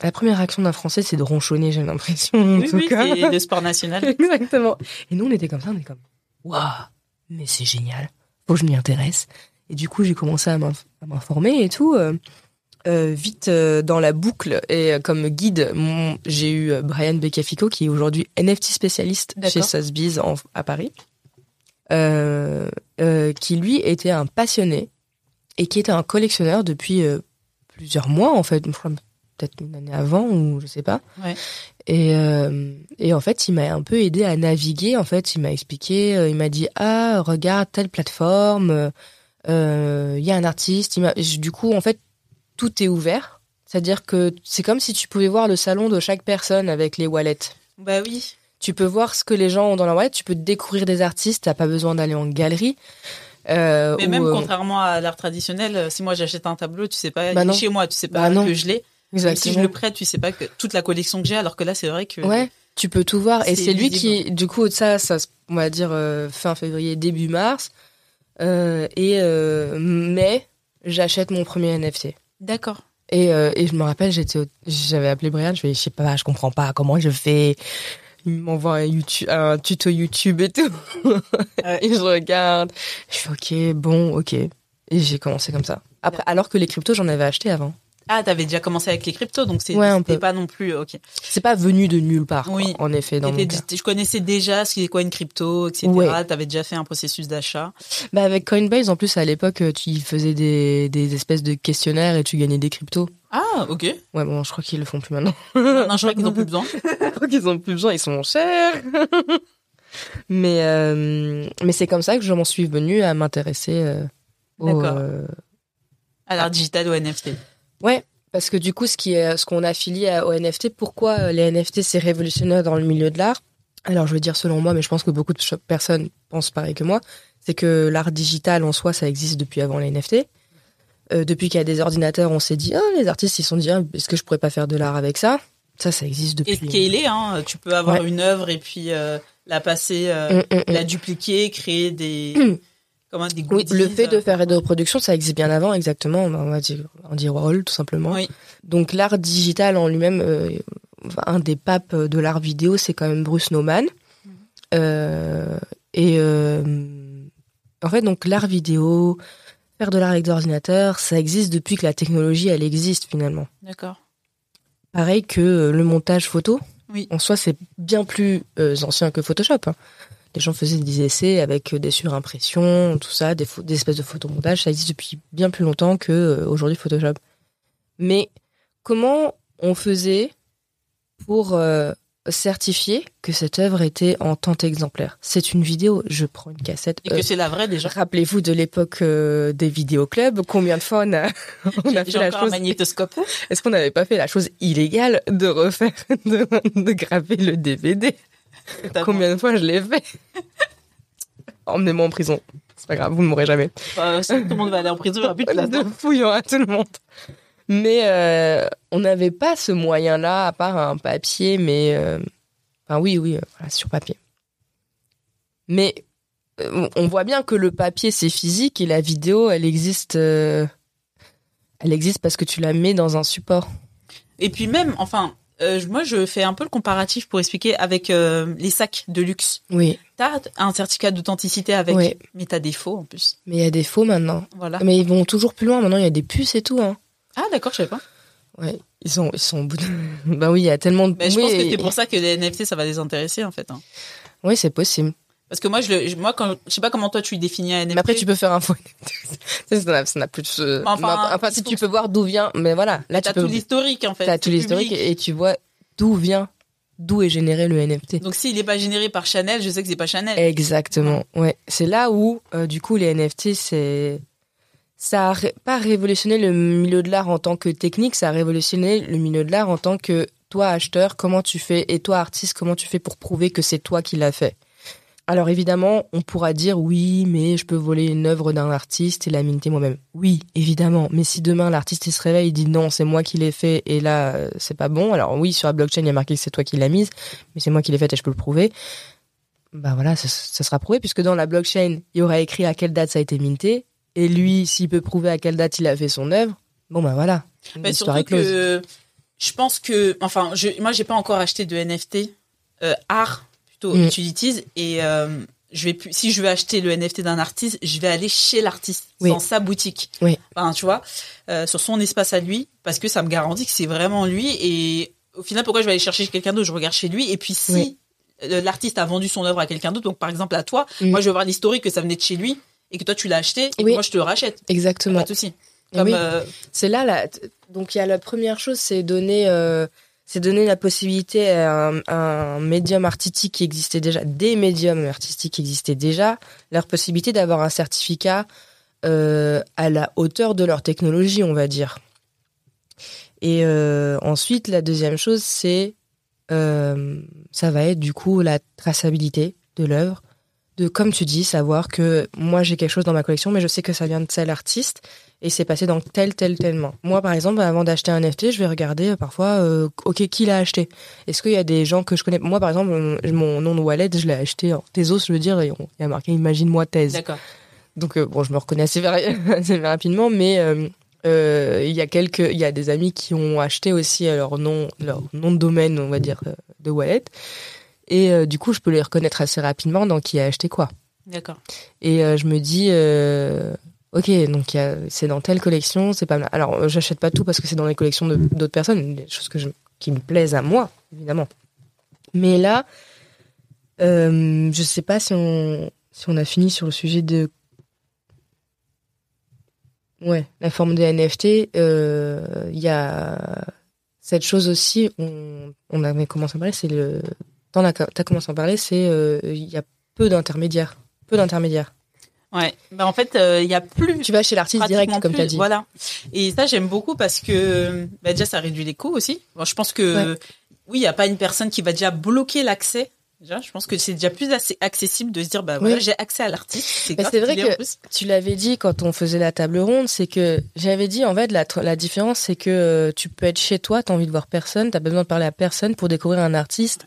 la première réaction d'un Français, c'est de ronchonner, j'ai l'impression. en Oui, tout oui, cas. c'est le sport national. Exactement. Et nous, on était comme ça, on est comme, waouh, mais c'est génial, faut que je m'y intéresse. Et du coup, j'ai commencé à m'inf- à m'informer et tout. Euh, vite euh, dans la boucle et euh, comme guide, mon- j'ai eu Brian Becafico qui est aujourd'hui NFT spécialiste chez Sotheby's en- à Paris, qui lui était un passionné et qui était un collectionneur depuis plusieurs mois en fait, peut-être une année avant ou je sais pas. Ouais. Et, et en fait, il m'a un peu aidé à naviguer. En fait, il m'a expliqué, il m'a dit ah regarde telle plateforme, euh, il y a un artiste. Il du coup, en fait, tout est ouvert. C'est-à-dire que c'est comme si tu pouvais voir le salon de chaque personne avec les wallets. Bah oui. Tu peux voir ce que les gens ont dans leur wallet. Tu peux découvrir des artistes. T'as pas besoin d'aller en galerie. Euh, Mais ou, même euh, contrairement à l'art traditionnel, euh, si moi j'achète un tableau, tu sais pas, Bah il est non. chez moi, tu sais Bah pas non. que je l'ai. Si je le prête, tu sais pas que toute la collection que j'ai, alors que là c'est vrai que. Ouais, tu peux tout voir. Et C'est lui qui, du coup, ça, ça, on va dire euh, fin février, début mars. Et mai, j'achète mon premier NFT. D'accord. Et, euh, et je me rappelle, j'avais appelé Brian, je fais, je sais pas, je comprends pas comment je fais. Il m'envoie un, YouTube, un tuto YouTube et tout. Et je regarde. Je fais, ok, bon, ok. Et j'ai commencé comme ça. Après, alors que les cryptos, j'en avais acheté avant. Ah, t'avais déjà commencé avec les cryptos, donc c'est Ouais, pas non plus. Ok. C'est pas venu de nulle part, quoi, Oui. en effet, dans mon T'étais- cas. Je connaissais déjà ce qu'est quoi une crypto, etc. Ouais. T'avais déjà fait un processus d'achat. Bah avec Coinbase, en plus, à l'époque, euh, tu faisais des, des espèces de questionnaires et tu gagnais des cryptos. Ah, ok. Ouais, bon, je crois qu'ils le font plus maintenant. non, je crois qu'ils n'ont plus besoin. je crois qu'ils ont plus besoin, ils sont chers. mais euh, mais c'est comme ça que je m'en suis venue à m'intéresser euh, au, euh, À l'art digital ou NFT. Ouais, parce que du coup, ce qui est, ce qu'on affilie aux NFT, pourquoi euh, les NFT c'est révolutionnaire dans le milieu de l'art? Alors, je veux dire selon moi, mais je pense que beaucoup de personnes pensent pareil que moi, c'est que l'art digital en soi, ça existe depuis avant les NFT. Euh, depuis qu'il y a des ordinateurs, on s'est dit, ah, les artistes, ils se sont dit, ah, est-ce que je pourrais pas faire de l'art avec ça? Ça, ça existe Et depuis. scaler, hein, tu peux avoir Ouais. une œuvre et puis euh, la passer, euh, Hum, hum, hum. la dupliquer, créer des. comment des Oui, le fait de euh, faire des reproductions, ça existe bien avant, exactement. On va dire Andy Warhol, tout simplement. Oui. Donc l'art digital en lui-même, euh, un des papes de l'art vidéo, c'est quand même Bruce Nauman. Mhm. Euh, et en fait, donc l'art vidéo, faire de l'art avec des ordinateurs, ça existe depuis que la technologie, elle existe finalement. D'accord. Pareil que le montage photo. Oui. En soi, c'est bien plus euh, ancien que Photoshop. Les gens faisaient des essais avec euh, des surimpressions, tout ça, des, espèces de photomontages. Ça existe depuis bien plus longtemps que euh, aujourd'hui Photoshop. Mais comment on faisait pour euh, certifier que cette œuvre était en tant exemplaire C'est une vidéo, je prends une cassette. Et que euh, c'est la vraie déjà. Rappelez-vous de l'époque des vidéoclubs, combien de fois on a, on a J'ai fait la chose un magnétoscope. Est-ce qu'on n'avait pas fait la chose illégale de refaire, de, de graver le DVD Combien de fois je l'ai fait Emmenez-moi en prison. C'est pas grave, vous ne mourrez jamais. Si tout le monde va aller en prison, il n'y aura plus de place. de hein. fouillant à tout le monde. Mais euh, on n'avait pas ce moyen-là, à part un papier, mais... euh, Enfin oui, oui, euh, voilà, sur papier. Mais euh, on voit bien que le papier, c'est physique et la vidéo, elle existe... euh, Elle existe parce que tu la mets dans un support. Et puis même, enfin, euh, moi je fais un peu le comparatif pour expliquer avec euh, les sacs de luxe. Oui, T'as un certificat d'authenticité avec, Oui. mais t'as des faux en plus. mais il y a des faux maintenant. Voilà. Mais ils vont toujours plus loin. Maintenant, il y a des puces et tout. Hein. Ah d'accord, je sais pas. Ouais, ils sont, ils sont au bout de... Ben oui, il y a tellement de... Mais je oui, pense que et- c'est pour ça que les NFT ça va les intéresser en fait. hein. Oui, c'est possible. Parce que moi je le, moi quand, je sais pas comment toi tu définis un NFT. Mais après, tu peux faire un faux NFT. ça n'a- plus de... Enfin, enfin, si tu peux voir d'où vient... Mais voilà, là, tu T'as peux... tout l'historique en fait. T'as tout l'historique et tu vois d'où vient, d'où est généré le NFT. Donc s'il est pas généré par Chanel, je sais que c'est pas Chanel. Exactement. Ouais, c'est là où euh, du coup les NFT c'est ça a ré- pas révolutionné le milieu de l'art en tant que technique, ça a révolutionné le milieu de l'art en tant que toi acheteur, comment tu fais et toi artiste, comment tu fais pour prouver que c'est toi qui l'as fait. Alors évidemment, on pourra dire oui, mais je peux voler une œuvre d'un artiste et la minter moi-même. Oui, évidemment, mais si demain l'artiste il se réveille, il dit non, c'est moi qui l'ai fait et là euh, c'est pas bon. Alors oui, sur la blockchain, il y a marqué que c'est toi qui l'as mise, mais c'est moi qui l'ai faite et je peux le prouver bah voilà, ça, ça sera prouvé puisque dans la blockchain, il y aura écrit à quelle date ça a été minté et lui, s'il peut prouver à quelle date il a fait son œuvre, bon bah voilà, Mais surtout est que je pense que, enfin, je, moi j'ai pas encore acheté de NFT euh, art plutôt Mm. utilities et euh, je vais si je veux acheter le NFT d'un artiste, je vais aller chez l'artiste Oui. dans sa boutique. Oui. Enfin, tu vois, euh, sur son espace à lui parce que ça me garantit que c'est vraiment lui et au final pourquoi je vais aller chercher quelqu'un d'autre, je regarde chez lui et puis si Oui. l'artiste a vendu son œuvre à quelqu'un d'autre, donc par exemple à toi, Mm. moi je veux voir l'historique que ça venait de chez lui et que toi tu l'as acheté et que moi je te le rachète. Exactement. Pas de souci. Euh, C'est là, donc il y a la première chose, c'est donner, euh, c'est donner la possibilité à un, médium artistique qui existait déjà, des médiums artistiques qui existaient déjà, leur possibilité d'avoir un certificat euh, à la hauteur de leur technologie, on va dire. Et euh, ensuite, la deuxième chose, c'est euh, ça va être du coup la traçabilité de l'œuvre, de comme tu dis, savoir que moi j'ai quelque chose dans ma collection, mais je sais que ça vient de tel artiste et c'est passé dans tel tel tel main. Moi par exemple, avant d'acheter un NFT, je vais regarder euh, parfois, euh, ok, qui l'a acheté? Est-ce qu'il y a des gens que je connais? Moi par exemple, mon- nom de wallet, je l'ai acheté en Tezos, je veux dire, et on- il y a marqué Imagine-moi Thèse. d'accord. Donc euh, bon, je me reconnais assez, assez rapidement, mais euh, euh, il y a quelques, il y a des amis qui ont acheté aussi leur nom, leur nom de domaine, on va dire, de wallet. Et euh, du coup, je peux les reconnaître assez rapidement dans qui a acheté quoi. D'accord. Et euh, je me dis, euh, ok, donc c'est dans telle collection, c'est pas mal. Alors, j'achète pas tout parce que c'est dans les collections d'autres personnes, des choses que je, qui me plaisent à moi, évidemment. Mais là, je sais pas si on, si on a fini sur le sujet de. Ouais, la forme des NFT. Il y a cette chose aussi, on, on avait commencé à parler, c'est le. T'en as, t'as commencé à en parler, c'est euh, il y a peu d'intermédiaires. Peu d'intermédiaires. Ouais. Bah, en fait, euh, il y a plus. Tu vas chez l'artiste direct, comme tu as dit. Voilà. Et ça, j'aime beaucoup parce que bah, déjà, ça réduit les coûts aussi. Bon, je pense que oui, il n'y a pas une personne qui va déjà bloquer l'accès. Déjà, je pense que c'est déjà plus assez accessible de se dire, bah voilà, Oui. j'ai accès à l'artiste. C'est c'est vrai que-. Tu l'avais dit quand on faisait la table ronde, c'est que j'avais dit en fait la, différence c'est que euh, tu peux être chez toi, t'as envie de voir personne, t'as besoin de parler à personne pour découvrir un artiste.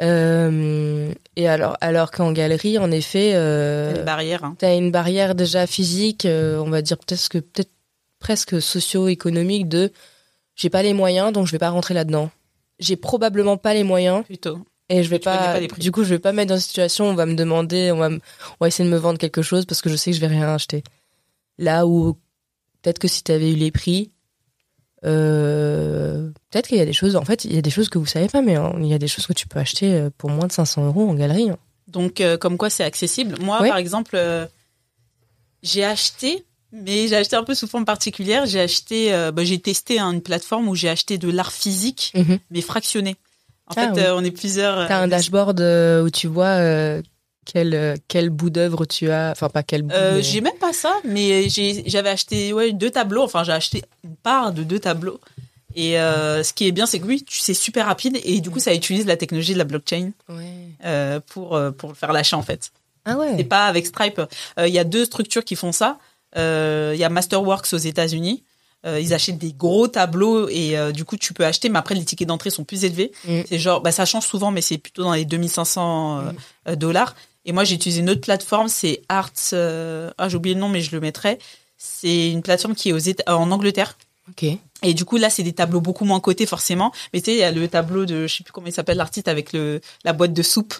Euh, et alors, alors qu'en galerie, en effet, euh, barrières. Hein. t'as une barrière déjà physique, euh, on va dire peut-être que peut-être presque socio-économique de j'ai pas les moyens donc je vais pas rentrer là-dedans. J'ai probablement pas les moyens Plutôt. et je vais pas, du coup je vais pas mettre dans une situation où on va me demander on va, me- on va essayer de me vendre quelque chose parce que je sais que je vais rien acheter. Là où peut-être que si tu avais eu les prix euh, peut-être qu'il y a des choses en fait il y a des choses que vous savez pas mais hein, il y a des choses que tu peux acheter euh, pour moins de 500 euros en galerie. hein. Donc, euh, comme quoi c'est accessible. Moi, Ouais. par exemple, euh, j'ai acheté Mais j'ai acheté un peu sous forme particulière. J'ai acheté, bah, j'ai testé hein, une plateforme où j'ai acheté de l'art physique, Mhm. mais fractionné. En Ah, fait, oui. on est plusieurs. T'as un dashboard où tu vois quel, euh, quel bout d'œuvre tu as. Enfin, pas quel bout. Euh, mais- J'ai même pas ça, mais j'avais acheté ouais, deux tableaux. Enfin, j'ai acheté une part de deux tableaux. Et euh, ce qui est bien, c'est que oui, c'est super rapide et du coup, ça utilise la technologie de la blockchain Ouais. euh, pour pour faire l'achat en fait. Ah ouais. C'est pas avec Stripe. Il y a deux structures qui font ça. Il y a Masterworks aux États-Unis. Euh, ils achètent des gros tableaux et euh, du coup tu peux acheter, mais après les tickets d'entrée sont plus élevés. Mm. C'est genre, bah ça change souvent, mais c'est plutôt dans les 2500 euh, euh, dollars. Et moi j'ai utilisé une autre plateforme, c'est Arts. euh, ah j'ai oublié le nom, mais je le mettrai. C'est une plateforme qui est aux Éta- euh, en Angleterre. Ok. Et du coup, là, c'est des tableaux beaucoup moins cotés, forcément. Mais tu sais, il y a le tableau de, je sais plus comment il s'appelle, l'artiste avec le, la boîte de soupe.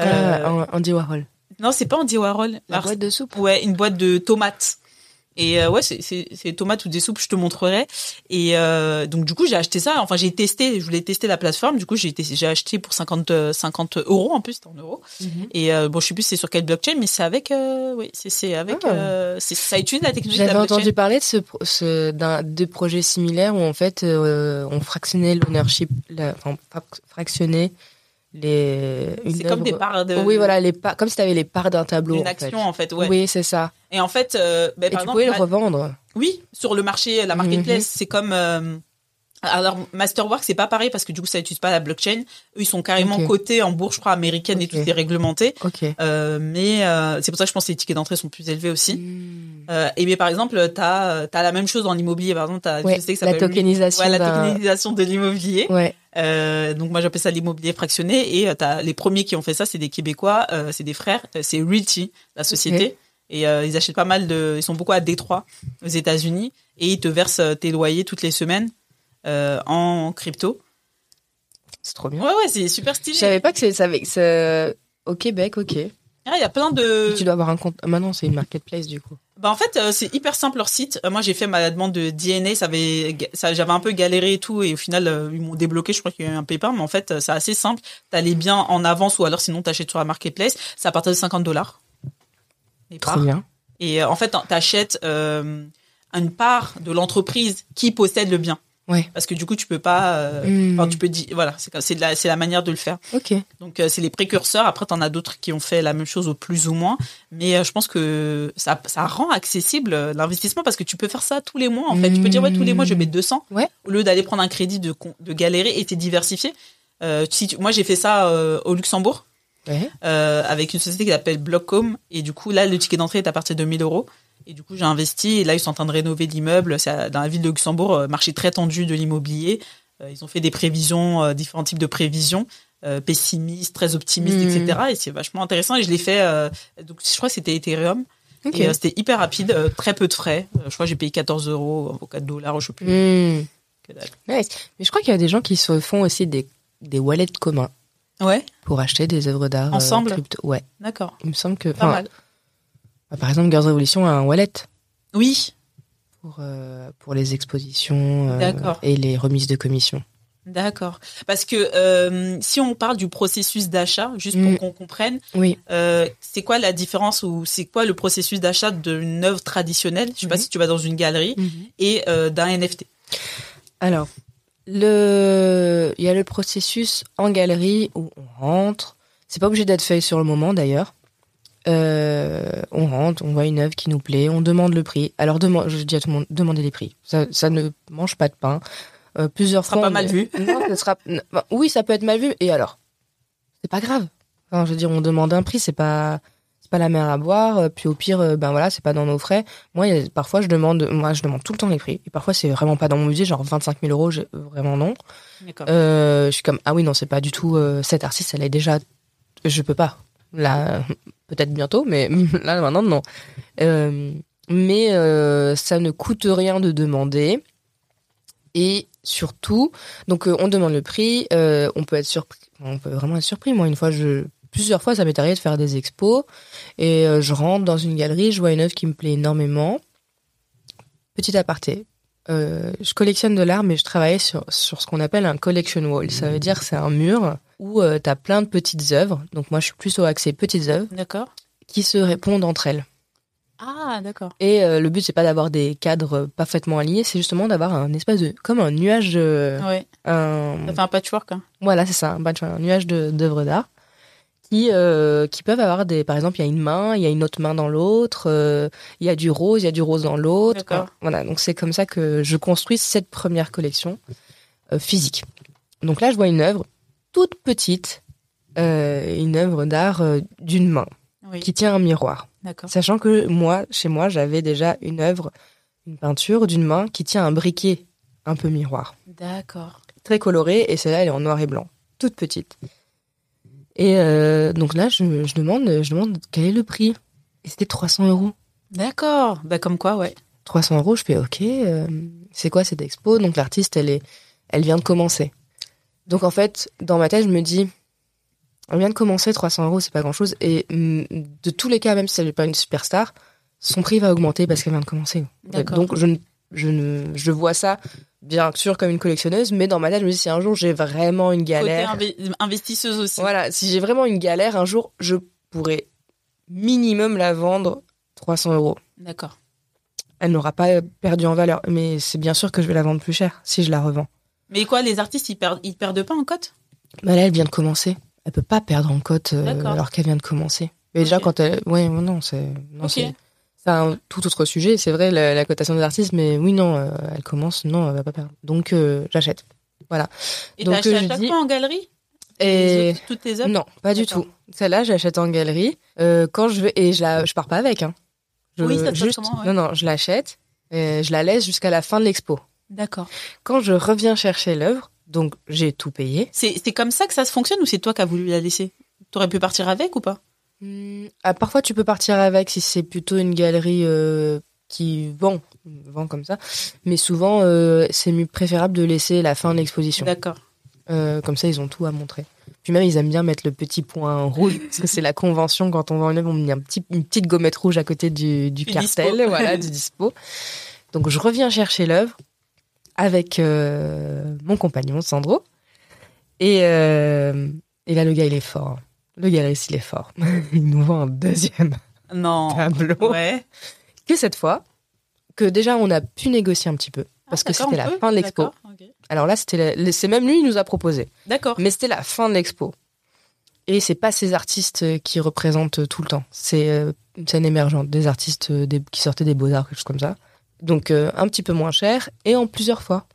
Euh, Ah, Andy Warhol. non, c'est pas Andy Warhol. La boîte de soupe? Ouais, une boîte de tomates. Et euh, ouais, c'est tomates ou des soupes, je te montrerai. Et euh, donc du coup, j'ai acheté ça. Enfin, j'ai testé, je voulais tester la plateforme. Du coup, j'ai acheté pour 50 euh, 50 euros en plus, c'était en euros. Mhm. Et euh, bon, je sais plus c'est sur quelle blockchain, mais c'est avec, euh, oui, c'est avec, Ah. euh, ça utilise la technologie J'avais entendu parler de ce, ce de projets similaires où en fait euh, on fractionnait l'ownership, enfin frac- fractionnait les. C'est comme des parts de, Oui, voilà, les parts, comme si tu avais les parts d'un tableau. une en fait. action en fait. Ouais. Oui, c'est ça. Et en fait, euh, ben, Et par tu exemple, pouvais le revendre. Oui, sur le marché, la marketplace, c'est comme. euh, alors, Masterwork, c'est pas pareil parce que du coup, ça utilise pas la blockchain. Eux, ils sont carrément cotés en bourse, je crois, américaine et tout est réglementé. Euh, mais euh, c'est pour ça que je pense que les tickets d'entrée sont plus élevés aussi. Hmm. Euh, et mais par exemple, t'as as la même chose dans l'immobilier. Par exemple, Ouais, société qui la tokenisation. Ouais, la d'un- tokenisation de l'immobilier. Ouais. Euh, donc moi j'appelle ça l'immobilier fractionné et euh, t'as les premiers qui ont fait ça c'est des Québécois, euh, c'est des frères, euh, c'est Realty la société et euh, ils achètent pas mal de, ils sont beaucoup à Détroit aux États-Unis et ils te versent euh, tes loyers toutes les semaines euh, en crypto. C'est trop bien. Ouais ouais c'est super Je stylé. savais pas que ça avec ce- au Québec, ok. Ah, Il y a plein de. Tu dois avoir un compte. Ah, maintenant, c'est une marketplace du coup. Bah en fait euh, c'est hyper simple leur site. Euh, moi j'ai fait ma demande de DNA, ça avait, ça j'avais un peu galéré et tout et au final euh, ils m'ont débloqué. Je crois qu'il y a eu un pépin, mais en fait c'est assez simple. T'as les biens en avance ou alors sinon t'achètes sur la marketplace. C'est à partir de 50 dollars. Parts. bien. Et en fait t'achètes euh, une part de l'entreprise qui possède le bien. Ouais. Parce que du coup tu peux pas. euh, Hmm. tu peux dire voilà c'est la manière de le faire. Ok. Donc euh, c'est les précurseurs. Après, t'en as d'autres qui ont fait la même chose au plus ou moins. Mais euh, je pense que ça, ça rend accessible l'investissement parce que tu peux faire ça tous les mois. En fait, tu peux dire ouais tous les mois je mettre 200 Ouais. au lieu d'aller prendre un crédit de galérer et t'es diversifié. Si tu- moi j'ai fait ça au Luxembourg Ouais. avec une société qui s'appelle Blockcom et du coup là le ticket d'entrée est à partir de 1000 euros. Et du coup, j'ai investi et là, ils sont en train de rénover l'immeuble. Dans la ville de Luxembourg, euh, marché très tendu de l'immobilier. Euh, ils ont fait des prévisions, euh, différents types de prévisions, euh, pessimistes, très optimistes, Mhm. etc. Et c'est vachement intéressant. Et je l'ai fait, euh, donc je crois que c'était Ethereum. Et euh, c'était hyper rapide, très peu de frais. Je crois que j'ai payé 14 euros ou 4 dollars, je sais plus. Hmm. Que dalle. Nice. Mais je crois qu'il y a des gens qui se font aussi des, des wallets communs Ouais, pour acheter des œuvres d'art. Ensemble crypto. Ouais. d'accord. Il me semble que. Pas mal. Bah, par exemple, Girls Revolution a un wallet Oui, pour, euh, pour les expositions euh, et les remises de commission. d'accord. Parce que euh, si on parle du processus d'achat, juste pour Mm. qu'on comprenne, Oui. Euh, c'est quoi la différence ou c'est quoi le processus d'achat d'une œuvre traditionnelle? Je sais pas Mhm. si tu vas dans une galerie et euh, d'un NFT. Alors, le... il y a le processus en galerie où on rentre. C'est pas obligé d'être fait sur le moment d'ailleurs. Euh, on rentre, on voit une œuvre qui nous plaît, on demande le prix. Alors, demande, je dis à tout le monde, demandez les prix. Ça, ça ne mange pas de pain. Euh, plusieurs Ce sera fois. pas on- mal vu. Non, sera. enfin, oui, ça peut être mal vu. Et alors? C'est pas grave. Enfin, je veux dire, on demande un prix, c'est pas. C'est pas la mer à boire. euh, Puis au pire, euh, ben voilà, c'est pas dans nos frais. Moi, a- parfois, je demande, moi, je demande tout le temps les prix. Et parfois, c'est vraiment pas dans mon budget, genre 25 000 euros, vraiment non. Euh, je suis comme, ah oui, non, c'est pas du tout. cette artiste, elle est déjà. Je peux pas. Là, peut-être bientôt, mais là, maintenant, non. Euh, mais euh, ça ne coûte rien de demander. Et surtout, donc euh, on demande le prix, on peut être surpris, on peut vraiment être surpris. Moi, une fois, je, plusieurs fois, ça m'est arrivé de faire des expos et je rentre dans une galerie, je vois une œuvre qui me plaît énormément. Petit aparté, euh, je collectionne de l'art, mais je travaillais sur, sur ce qu'on appelle un collection wall. Ça veut dire c'est un mur où tu as plein de petites œuvres. Donc moi, je suis plus au accès petites œuvres D'accord. qui se répondent entre elles. Ah, d'accord. Et euh, le but, c'est pas d'avoir des cadres parfaitement alignés, c'est justement d'avoir un espace de. comme un nuage. euh, Ouais. un, Ça fait un patchwork. Hein. Voilà, c'est ça, un, batch- un nuage de- d'œuvres d'art qui, euh, qui peuvent avoir des. Par exemple, il y a une main, il y a une autre main dans l'autre, euh, il y a du rose, il y a du rose dans l'autre. D'accord. Voilà, donc c'est comme ça que je construis cette première collection euh, physique. Donc là, je vois une œuvre toute petite, une œuvre d'art d'une main Oui. qui tient un miroir. D'accord. Sachant que moi, chez moi, j'avais déjà une œuvre, une peinture d'une main qui tient un briquet un peu miroir D'accord. très colorée et celle-là elle est en noir et blanc, toute petite. Et euh, donc là je, je demande je demande quel est le prix et c'était 300 euros. D'accord. Bah, comme quoi, ouais. 300 euros, je fais ok. euh, c'est quoi cette expo? Donc l'artiste elle est elle vient de commencer. Donc en fait dans ma tête je me dis elle vient de commencer 300 euros c'est pas grand chose et mm, de tous les cas même si elle n'est pas une superstar son prix va augmenter parce qu'elle vient de commencer. Donc je ne je ne je vois ça bien sûr comme une collectionneuse mais dans ma tête je me dis si un jour j'ai vraiment une Côté galère inve- investisseuse aussi. voilà, si j'ai vraiment une galère, un jour, je pourrais minimum la vendre 300 euros. D'accord. Elle n'aura pas perdu en valeur, mais c'est bien sûr que je vais la vendre plus cher si je la revends. Mais quoi, les artistes, ils perdent, ils perdent pas en cote? Mais là, elle vient de commencer. Elle peut pas perdre en cote euh, alors qu'elle vient de commencer. Mais déjà, quand elle. Ouais, non, c'est. Non, Un tout autre sujet, c'est vrai, la, la cotation des artistes, mais oui, non, euh, elle commence, non, elle va pas perdre. Donc, euh, j'achète. Et Donc, euh, je chaque dis- fois en galerie? Et. Autres- Toutes tes œuvres? Non, pas du tout. Celle-là, j'achète en galerie. Euh, quand je vais et je la, je pars pas avec. Hein. Je, Oui, ça juste, comment, ouais. non, non, je l'achète. Et je la laisse jusqu'à la fin de l'expo. D'accord. Quand je reviens chercher l'œuvre, donc j'ai tout payé. C'est c'est comme ça que ça se fonctionne ou c'est toi qui as voulu la laisser? T'aurais pu partir avec ou pas? Hmm, ah, parfois, tu peux partir avec si c'est plutôt une galerie euh, qui vend, vend comme ça. Mais souvent, euh, c'est mieux préférable de laisser la fin de l'exposition. D'accord. Euh, comme ça, ils ont tout à montrer. Puis même, ils aiment bien mettre le petit point rouge, parce que c'est la convention, quand on vend une œuvre, on met un petit, une petite gommette rouge à côté du, du Du cartel, dispo. voilà, du dispo. Donc, je reviens chercher l'œuvre avec mon compagnon, Sandro. Et, et là, le gars, il est fort. Le galeriste, il est fort. il nous vend un deuxième Non. tableau. Ouais. Que cette fois, que déjà, on a pu négocier un petit peu. Parce Ah, que d'accord, c'était la peut fin de l'expo. Alors là, c'était la- c'est même lui, il nous a proposé. D'accord. Mais c'était la fin de l'expo. Et c'est pas ces artistes euh, qui représentent tout le temps. C'est euh, une scène émergente, des artistes euh, des- qui sortaient des beaux-arts, quelque chose comme ça. Donc euh, un petit peu moins cher et en plusieurs fois.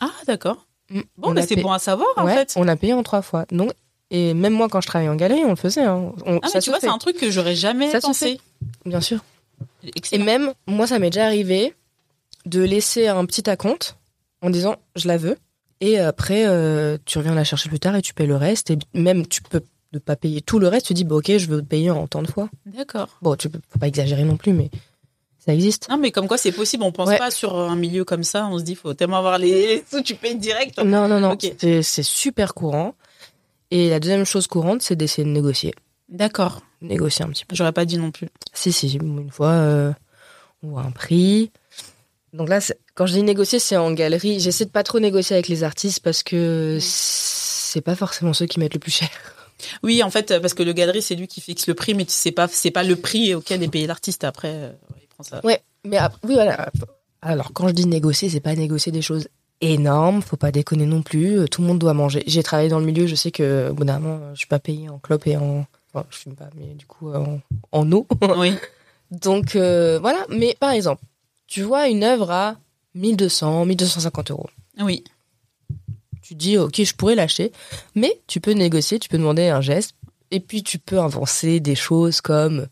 Ah, d'accord. Mm. Bon, On bah, a c'est payé- bon à savoir en Ouais, fait. on a payé en trois fois. Donc, et même moi, quand je travaillais en galerie, on le faisait. hein. On- Ah, ça mais tu vois, c'est un truc que j'aurais jamais Ça pensé. bien sûr. Et même, moi, ça m'est déjà arrivé de laisser un petit acompte en disant je la veux. Et après, euh, tu reviens la chercher plus tard et tu payes le reste. Et même, tu peux ne pas payer tout le reste. Tu dis, bah, ok, je veux te payer en tant de fois. D'accord. Bon, tu peux faut pas exagérer non plus, mais ça existe. Non, mais comme quoi c'est possible, on pense Ouais. pas sur un milieu comme ça, on se dit faut tellement avoir les sous, tu payes direct. Non, non, non, c'est super courant. Et la deuxième chose courante, c'est d'essayer de négocier. D'accord. Négocier un petit peu. J'aurais pas dit non plus. Si, si, une fois, euh, on voit un prix. Donc là, quand je dis négocier, c'est en galerie. J'essaie de pas trop négocier avec les artistes parce que c'est pas forcément ceux qui mettent le plus cher. Oui, en fait, parce que le galerie, c'est lui qui fixe le prix, mais tu sais pas, c'est pas le prix auquel est payé l'artiste après. euh, il prend ça. Ouais, mais après, oui, voilà. Alors, quand je dis négocier, c'est pas négocier des choses énormes, faut pas déconner non plus. euh, Tout le monde doit manger. J'ai travaillé dans le milieu, je sais que, au bout d'un moment, je suis pas payée en clope et en. Enfin, je fume pas, mais du coup, euh, en, en eau. Oui. Donc, euh, voilà. Mais par exemple, tu vois une œuvre à 1200, 1250 euros. Oui. Tu dis, ok, je pourrais l'acheter, mais tu peux négocier, tu peux demander un geste, et puis tu peux avancer des choses comme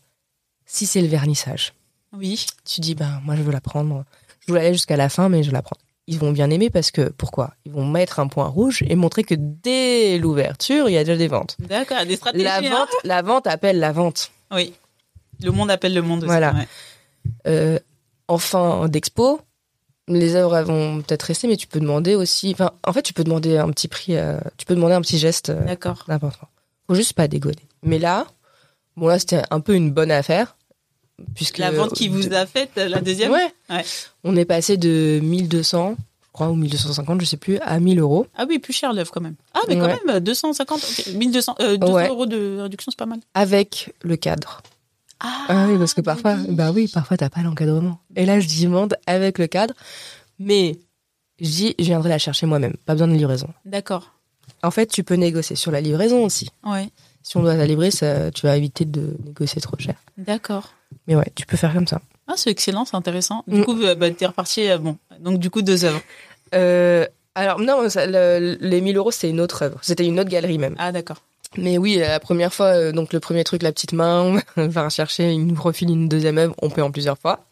si c'est le vernissage. Oui. Tu dis, ben, moi, je veux la prendre. Je voulais aller jusqu'à la fin, mais je veux la prendre. Ils vont bien aimer parce que, pourquoi? Ils vont mettre un point rouge et montrer que dès l'ouverture, il y a déjà des ventes. D'accord, des stratégies. La hein. vente, la vente appelle la vente. Oui. Le monde appelle le monde aussi. Voilà. ouais. Euh, en fin d'expo, les œuvres vont peut-être rester, mais tu peux demander aussi. Enfin, en fait, tu peux demander un petit prix, euh, tu peux demander un petit geste euh, D'accord. important. Faut juste pas dégonner. Mais là, bon là, c'était un peu une bonne affaire, puisque La vente qui vous a faite, la deuxième Ouais. Ouais. On est passé de 1200, je crois, ou 1250, je sais plus, à 1000 euros. Ah oui, plus cher l'œuvre quand même. Ah, mais quand Ouais. même, 250, ok. 1200, euh, 200 Ouais. euros de réduction, c'est pas mal. avec le cadre. Ah, oui, parce que parfois, oui. bah oui, parfois t'as pas l'encadrement. Et là, je demande avec le cadre, mais je dis, je viendrai la chercher moi-même, pas besoin de livraison. D'accord. En fait, tu peux négocier sur la livraison aussi. Ouais. Si on doit la livrer, ça, tu vas éviter de négocier trop cher. D'accord. Mais ouais, tu peux faire comme ça. Ah, c'est excellent, c'est intéressant. Du Mm. coup, euh, bah, t'es reparti, euh, bon. Donc, du coup, deux œuvres. Euh, alors non, ça, le- les 1000 euros, c'est une autre œuvre. C'était une autre galerie même. Ah, d'accord. Mais oui, la première fois, donc le premier truc, la petite main, on va chercher, il nous refile une deuxième œuvre, on paie en plusieurs fois.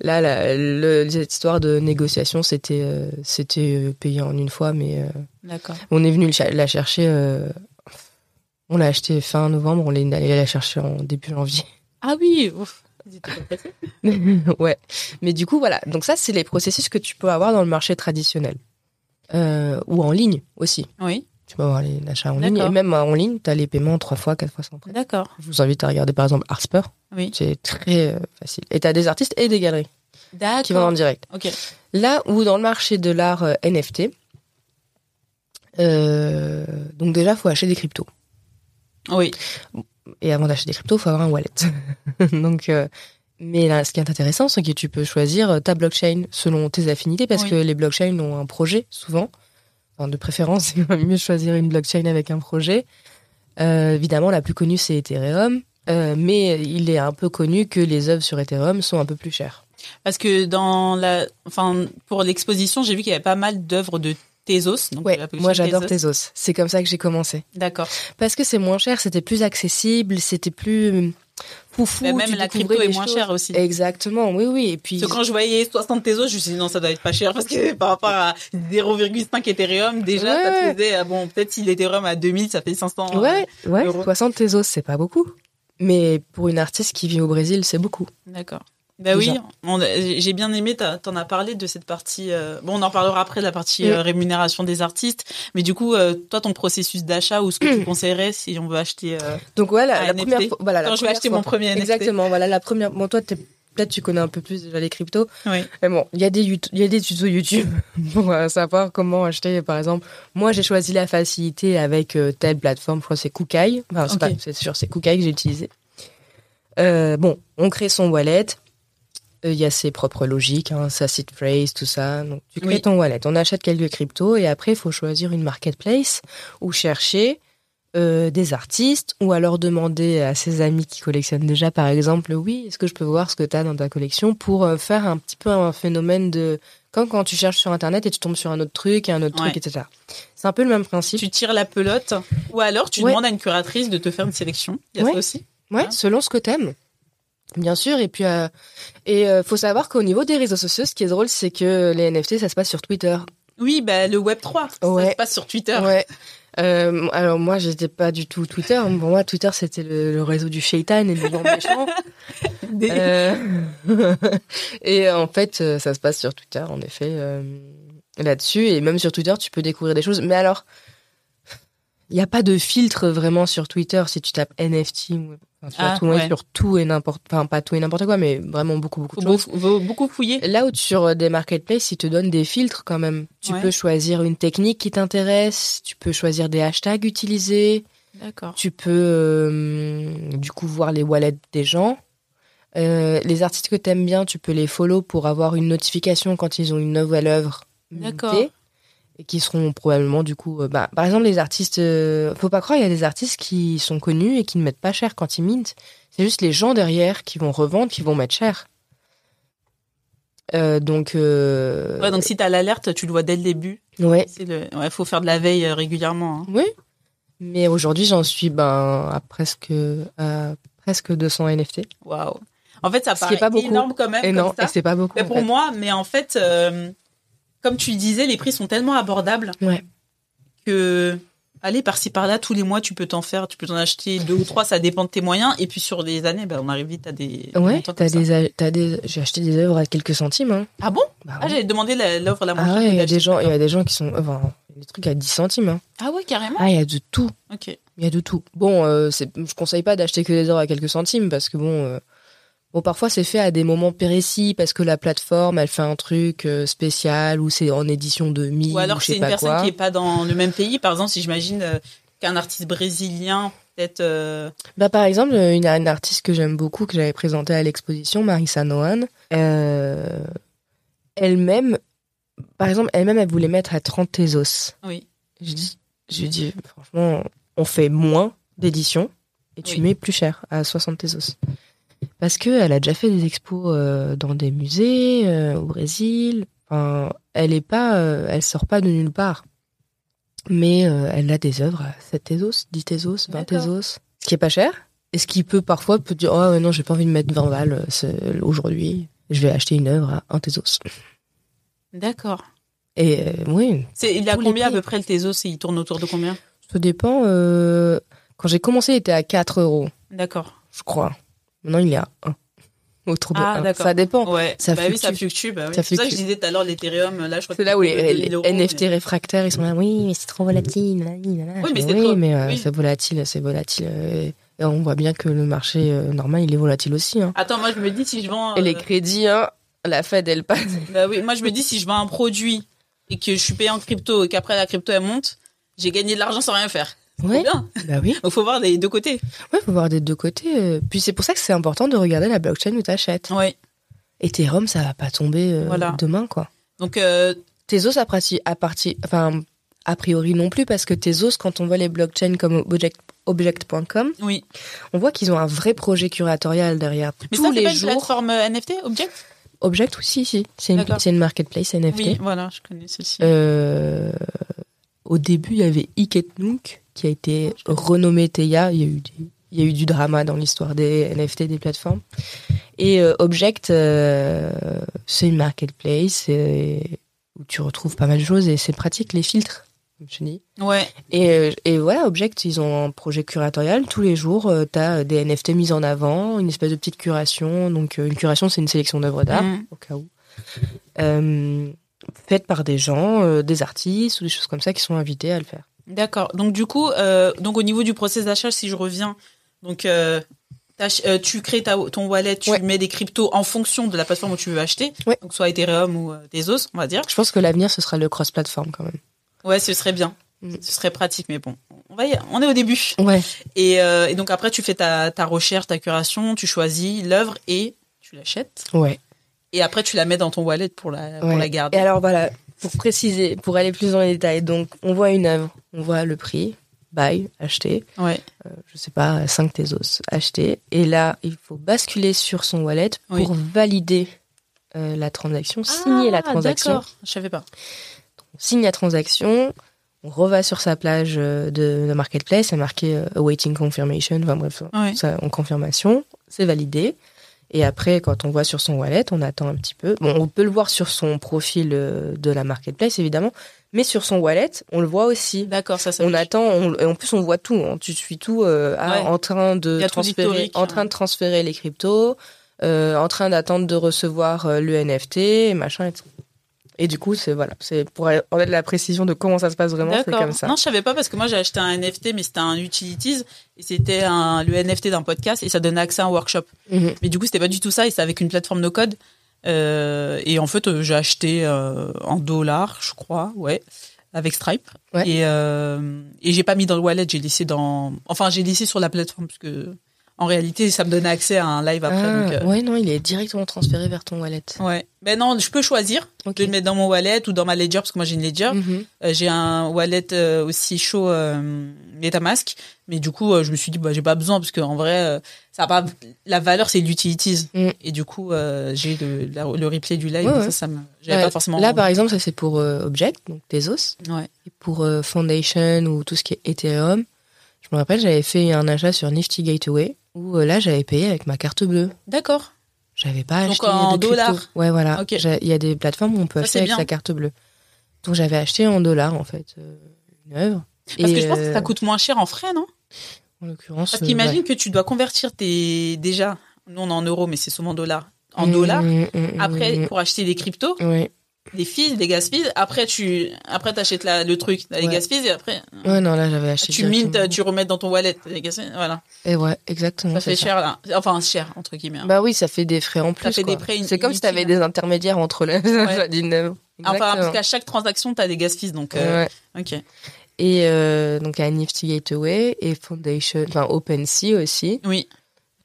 Là, la, le- cette histoire de négociation, c'était euh, c'était payé en une fois, mais euh, on est venu la chercher. euh, on l'a acheté fin novembre, on est allé la chercher en début janvier. Ah oui, ouf. Ouais. Mais du coup, voilà. Donc ça, c'est les processus que tu peux avoir dans le marché traditionnel. Euh, ou en ligne aussi. Oui, Tu peux avoir les achats en ligne. Et même en ligne, tu as les paiements trois fois, quatre fois sans frais. d'accord. Je vous invite à regarder par exemple Artsper. Oui. C'est très euh, facile. Et tu as des artistes et des galeries qui vendent en direct. Ok. Là où dans le marché de l'art euh, NFT, donc déjà, faut acheter des cryptos. Oui. Et avant d'acheter des cryptos, faut avoir un wallet. donc, euh, mais là, ce qui est intéressant, c'est que tu peux choisir euh, ta blockchain selon tes affinités, parce Oui. que les blockchains ont un projet souvent. Enfin, de préférence, il va mieux choisir une blockchain avec un projet. Euh, évidemment, la plus connue, c'est Ethereum. Euh, mais il est un peu connu que les œuvres sur Ethereum sont un peu plus chères. Parce que dans la, enfin, pour l'exposition, j'ai vu qu'il y avait pas mal d'œuvres de Tezos. Donc Ouais, moi j'adore Tezos. C'est comme ça que j'ai commencé. D'accord. Parce que c'est moins cher, c'était plus accessible, c'était plus euh, foufou. Mais même la crypto est moins chère aussi. Exactement, oui, oui. Et puis, Parce que quand je voyais 60 Tezos, je me suis dit non, ça doit être pas cher parce que par rapport à 0,5 Ethereum, déjà, Ouais, ça te ouais. faisait, ah bon, peut-être si l'Ethereum à 2000, ça fait 500. ouais, ouais, euros. 60 Tezos, c'est pas beaucoup. Mais pour une artiste qui vit au Brésil, c'est beaucoup. D'accord. Bah oui, Déjà. j'ai bien aimé, t'en as parlé de cette partie. euh, bon, on en parlera après de la partie euh, rémunération des artistes. Mais du coup, euh, toi, ton processus d'achat ou ce que tu conseillerais si on veut acheter. Donc voilà, Un la NFT. première fois, voilà, la Quand je vais première acheter fois. mon premier NFT. Exactement, voilà, la première. Bon, toi, peut-être tu connais un peu plus déjà les cryptos. Oui. Mais bon, il y a des il y a des tutos YouTube pour savoir comment acheter. Par exemple, moi, j'ai choisi la facilité avec telle plateforme. Je crois que c'est Kukai. Enfin, c'est Ok. pas- c'est sûr, c'est Kukai que j'ai utilisé. Bon, on crée son wallet. Euh, Il y a ses propres logiques, hein, sa seed phrase, tout ça. Donc, tu crées Oui. ton wallet. On achète quelques cryptos et après, il faut choisir une marketplace ou chercher euh, des artistes ou alors demander à ses amis qui collectionnent déjà, par exemple, oui, est-ce que je peux voir ce que tu as dans ta collection? pour euh, faire un petit peu un phénomène de. Comme quand tu cherches sur Internet et tu tombes sur un autre truc et un autre Ouais. truc, etc. C'est un peu le même principe. Tu tires la pelote. Ou alors, tu Ouais. demandes à une curatrice de te faire une sélection. Il y a Ouais. ça aussi. Ouais, Ah. selon ce que t'aimes. Bien sûr, et puis euh, et euh, faut savoir qu'au niveau des réseaux sociaux, ce qui est drôle, c'est que les NFT, ça se passe sur Twitter. Oui, bah, le Web 3. Ça se passe sur Twitter. Ouais. Euh, alors moi, j'étais pas du tout Twitter. Pour moi, Twitter, c'était le, le réseau du shaitan et des gens méchants. Des- Euh, et en fait, euh, ça se passe sur Twitter, en effet, là-dessus. Et même sur Twitter, tu peux découvrir des choses. Mais alors, il n'y a pas de filtre vraiment sur Twitter si tu tapes NFT. Tu vas Ah, ouais. sur tout et n'importe, enfin pas tout et n'importe quoi, mais vraiment beaucoup beaucoup de choses. beaucoup, beaucoup fouiller. Là où sur des marketplaces, ils te donnent des filtres quand même. Tu Ouais. peux choisir une technique qui t'intéresse, tu peux choisir des hashtags utilisés, D'accord. tu peux euh, du coup voir les wallets des gens. Euh, les artistes que t'aimes bien, tu peux les follow pour avoir une notification quand ils ont une nouvelle œuvre D'accord. Et qui seront probablement du coup euh, bah, par exemple les artistes euh, faut pas croire il y a des artistes qui sont connus et qui ne mettent pas cher quand ils mintent c'est juste les gens derrière qui vont revendre qui vont mettre cher Euh, donc euh, Ouais, donc si t'as l'alerte, tu le vois dès le début. ouais ouais, faut faire de la veille régulièrement. hein. oui mais aujourd'hui j'en suis ben à presque à presque 200 NFT Waouh. En fait, ça paraît pas beaucoup. énorme quand même. et comme non ça. et c'est pas beaucoup Mais pour fait. moi, mais en fait, comme tu disais, les prix sont tellement abordables Ouais. que aller par-ci par-là tous les mois, tu peux t'en faire, tu peux t'en acheter deux ou trois, ça dépend de tes moyens. Et puis sur les années, ben, on arrive vite à des. des ouais t'as des, des j'ai acheté des œuvres à quelques centimes hein. Ah bon? Bah Ah, ouais. j'avais demandé la- l'offre la moins Ah ouais, il y a des gens, il y a des gens qui sont, enfin, des trucs à 10 centimes. Hein. Ah ouais, carrément? Ah, il y a de tout. Ok. Il y a de tout. Bon, euh, je conseille pas d'acheter que des œuvres à quelques centimes parce que bon, euh, bon, parfois c'est fait à des moments précis parce que la plateforme, elle fait un truc euh, spécial ou c'est en édition de mi Ou alors c'est une personne quoi. qui est pas dans le même pays. Par exemple, si j'imagine euh, qu'un artiste brésilien peut-être. euh, Bah, par exemple, une, une artiste que j'aime beaucoup, que j'avais présentée à l'exposition, Marissa Nohan, euh, elle-même, par exemple, elle-même, elle voulait mettre à 30 Tezos. Oui. Je dis, je dis, franchement, on fait moins d'éditions et tu Oui. mets plus cher à 60 Tezos. Parce que elle a déjà fait des expos euh, dans des musées euh, au Brésil. Enfin, elle est pas, euh, elle sort pas de nulle part. Mais elle a des œuvres à 7 Tezos, 10 Tezos, 20 D'accord. Tezos. Ce qui est pas cher. Et ce qui peut parfois peut dire, oh non, j'ai pas envie de mettre 20 balles aujourd'hui. Je vais acheter une œuvre à 1 Tezos. D'accord. Et oui, il a combien à peu près le Tezos? Et il tourne autour de combien? Ça dépend. Quand j'ai commencé, il était à 4 euros. D'accord. je crois. Maintenant, il est à 1. Autour de Ah, 1. d'accord. Ça dépend. Ouais. Ça bah oui, ça fluctue. fluctue. Bah oui. C'est pour ça que je fluctue. disais tout à l'heure l'Ethereum. Là, je crois C'est là où les, c'est les 2000 euros, NFT mais- réfractaires, ils sont là, oui, mais c'est trop volatile. là, là, là. Oui, mais c'est oui, mais euh, oui. c'est volatile, c'est volatile. euh, Et on voit bien que le marché euh, normal, il est volatile aussi. Hein. Attends, moi je me dis si je vends. Et les crédits, hein, la Fed, elle passe. Bah oui, moi je me dis si je vends un produit et que je suis payé en crypto et qu'après la crypto elle monte, j'ai gagné de l'argent sans rien faire. Ouais, bien. bah oui. Il faut voir des deux côtés. Ouais, faut voir des deux côtés. euh. Puis c'est pour ça que c'est important de regarder la blockchain où t'achètes. Ouais. Ethereum, ça va pas tomber euh, Voilà. demain, quoi. Donc euh, Tezos, à, parti, à, parti, enfin, a priori non plus, parce que Tezos, quand on voit les blockchains comme object, object.com, oui. on voit qu'ils ont un vrai projet curatorial derrière. Mais Tous ça les pas une jours. plateforme euh, NFT, Object? Object, oui, si, si. C'est une, une marketplace NFT. Oui, voilà, je connais ceci. Euh, au début, il y avait Iketnook, qui a été renommé Theia. Il y a eu, il y a eu du drama dans l'histoire des NFT, des plateformes. Et euh, Object, euh, c'est une marketplace euh, où tu retrouves pas mal de choses et c'est pratique, les filtres, comme je dis. Ouais. Et, euh, et voilà, Object, ils ont un projet curatorial. Tous les jours, tu as des NFT mis en avant, une espèce de petite curation. Donc, euh, une curation, c'est une sélection d'œuvres d'art, Mhm. au cas où. Euh, faite par des gens, euh, des artistes ou des choses comme ça qui sont invités à le faire. D'accord. Donc du coup, euh, donc au niveau du process d'achat, si je reviens, donc euh, euh, tu crées ta, ton wallet, tu Ouais. mets des cryptos en fonction de la plateforme où tu veux acheter, Ouais. donc soit Ethereum ou Tezos, on va dire. Je pense que l'avenir, ce sera le cross-platform quand même. Ouais, ce serait bien. Mm. Ce serait pratique, mais bon, on va y, on est au début. Ouais. Et, et donc après, tu fais ta, ta recherche, ta curation, tu choisis l'œuvre et tu l'achètes. Ouais. Et après, tu la mets dans ton wallet pour la, pour Ouais. la garder. Et alors voilà, pour préciser, pour aller plus dans les détails, donc on voit une œuvre, on voit le prix, buy, acheter. Ouais. je sais pas, 5 Tezos achetés. Et là, il faut basculer sur son wallet pour valider euh, la transaction, signer la Ah, transaction. D'accord. Je savais pas. On signe la transaction, on reva sur sa plage euh, de, de marketplace, c'est marqué euh, awaiting confirmation, enfin bref, Ouais. ça, en confirmation, c'est validé. Et après, quand on voit sur son wallet, on attend un petit peu. Bon, on peut le voir sur son profil euh, de la marketplace, évidemment, mais sur son wallet, on le voit aussi. D'accord, ça, ça. On attend, on- et en plus on voit tout. hein. Tu suis tout euh, Ouais. en train de transférer, en hein. train de transférer les cryptos, euh, en train d'attendre de recevoir le NFT, machin et tout. Et du coup, c'est voilà, c'est pour en être la précision de comment ça se passe vraiment, c'est comme ça. Non, je savais pas parce que moi j'ai acheté un NFT, mais c'était un utilities et c'était un le NFT d'un podcast et ça donnait accès à un workshop. Mhm. Mais du coup, c'était pas du tout ça et c'est avec une plateforme no code. Euh, et en fait, euh, j'ai acheté euh, en dollars, je crois, ouais, avec Stripe. Ouais. Et euh, et j'ai pas mis dans le wallet, j'ai laissé dans, enfin j'ai laissé sur la plateforme parce que en réalité, ça me donnait accès à un live après. Ah, donc, euh, Ouais, non, il est directement transféré vers ton wallet. ouais. Mais non, je peux choisir Ok. de le mettre dans mon wallet ou dans ma ledger parce que moi j'ai une ledger. Mhm. Euh, j'ai un wallet euh, aussi chaud MetaMask, mais du coup je me suis dit bah j'ai pas besoin parce que en vrai ça a pas la valeur c'est l'utilities Mm. et du coup j'ai le, la- le replay du live Ouais, et ouais. ça ça me j'avais Ouais, pas forcément Là, par exemple, ça c'est pour Object, donc Tezos. ouais Et pour Foundation ou tout ce qui est Ethereum, je me rappelle, j'avais fait un achat sur Nifty Gateway où euh, là, j'avais payé avec ma carte bleue. d'accord J'avais pas Donc acheté en de crypto. dollars Ouais, voilà. Il y a des plateformes où on peut Ça, acheter avec bien. sa carte bleue. Donc j'avais acheté en dollars en fait euh, une œuvre. parce Et, que je pense que euh, ça coûte moins cher en frais non? En l'occurrence. parce euh, qu'imagine ouais. que tu dois convertir tes déjà nous on est en euros mais c'est souvent en dollars en Mm, dollars mm, mm, après pour acheter des cryptos mm. Des fees des gas fees après tu après t'achètes la- le truc les Ouais. gas fees et après Ouais, non, là j'avais acheté. tu mintes tu remets dans ton wallet les gas fees voilà Et ouais, exactement. Ça fait cher là. Enfin cher entre guillemets. hein. Bah oui, ça fait des frais en plus. fait quoi. des frais C'est comme si tu avais inutiles. des intermédiaires entre les Ouais. enfin parce qu'à chaque transaction t'as des gas fees donc. euh, Ouais. Ok. Et euh, donc, il y a Nifty Gateway et Foundation, enfin OpenSea aussi. Oui.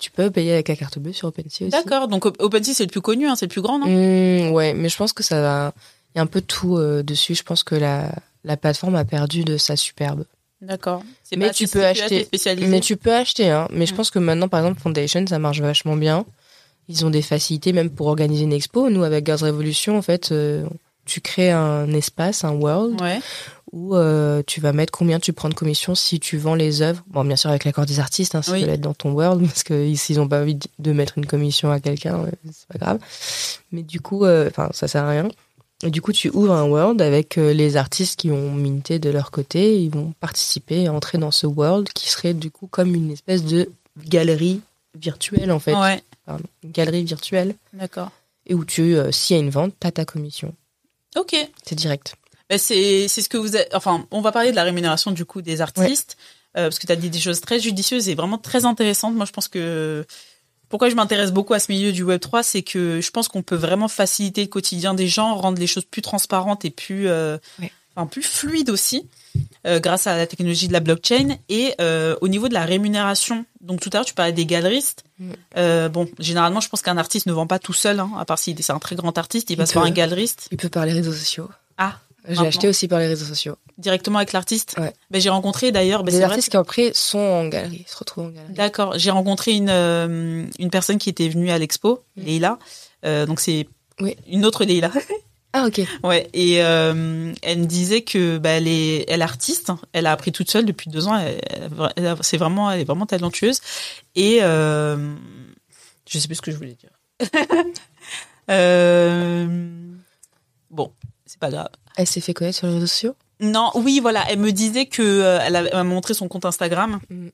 Tu peux payer avec la carte bleue sur OpenSea aussi. D'accord. Donc Op- OpenSea c'est le plus connu, hein, c'est le plus grand, non? Mmh, ouais, mais je pense que ça va. Il y a un peu de tout euh, dessus. Je pense que la, la plateforme a perdu de sa superbe. D'accord. C'est Mais pas tu peux acheter-. Mais tu peux acheter, hein. Mais je Mm. pense que maintenant, par exemple, Foundation, ça marche vachement bien. Ils ont des facilités même pour organiser une expo. Nous, avec Girls Revolution, en fait, euh, tu crées un espace, un world, Ouais. Où euh, tu vas mettre combien tu prends de commission si tu vends les œuvres. Bon, bien sûr, avec l'accord des artistes, hein, ça Oui. peut être dans ton world, parce que s'ils ont pas envie de- mettre une commission à quelqu'un, c'est pas grave. Mais du coup, euh, enfin, ça sert à rien. Et du coup, tu ouvres un world avec euh, les artistes qui ont minté de leur côté. Ils vont participer, entrer dans ce world qui serait du coup comme une espèce de galerie virtuelle, en fait. Ouais. Pardon. Une galerie virtuelle. D'accord. Et où tu, euh, s'il y a une vente, t'as ta commission. Ok. C'est direct. Ben, c'est ce que vous êtes. Enfin, on va parler de la rémunération du coup des artistes euh, parce que tu as dit des choses très judicieuses et vraiment très intéressantes. Moi, je pense que pourquoi je m'intéresse beaucoup à ce milieu du Web 3, c'est que je pense qu'on peut vraiment faciliter le quotidien des gens, rendre les choses plus transparentes et plus euh, Ouais. enfin plus fluides aussi. euh, grâce à la technologie de la blockchain et euh, au niveau de la rémunération. Donc tout à l'heure tu parlais des galeristes. Mm. Euh, bon, généralement je pense qu'un artiste ne vend pas tout seul, hein, à part si c'est un très grand artiste, il, Il passe par peut. un galeriste Il peut par les réseaux sociaux. Ah, J'ai acheté aussi par les réseaux sociaux. directement avec l'artiste. Ouais. Ben, j'ai rencontré d'ailleurs, ben, les vrai, artistes qui après sont en galerie, se retrouvent en galerie. D'accord. J'ai rencontré une euh, une personne qui était venue à l'expo, Mm. Leila. Euh, donc c'est Oui. une autre Leila. Ah ok. ouais. Et euh, elle me disait que bah, elle est elle est artiste. Elle a appris toute seule depuis deux ans. Elle- c'est vraiment elle est vraiment talentueuse. Et euh, je sais plus ce que je voulais dire. euh, bon, c'est pas grave. Elle s'est fait connaître sur les réseaux sociaux? Non, oui, voilà. Elle me disait que euh, elle, m'a montré son compte Instagram Mm.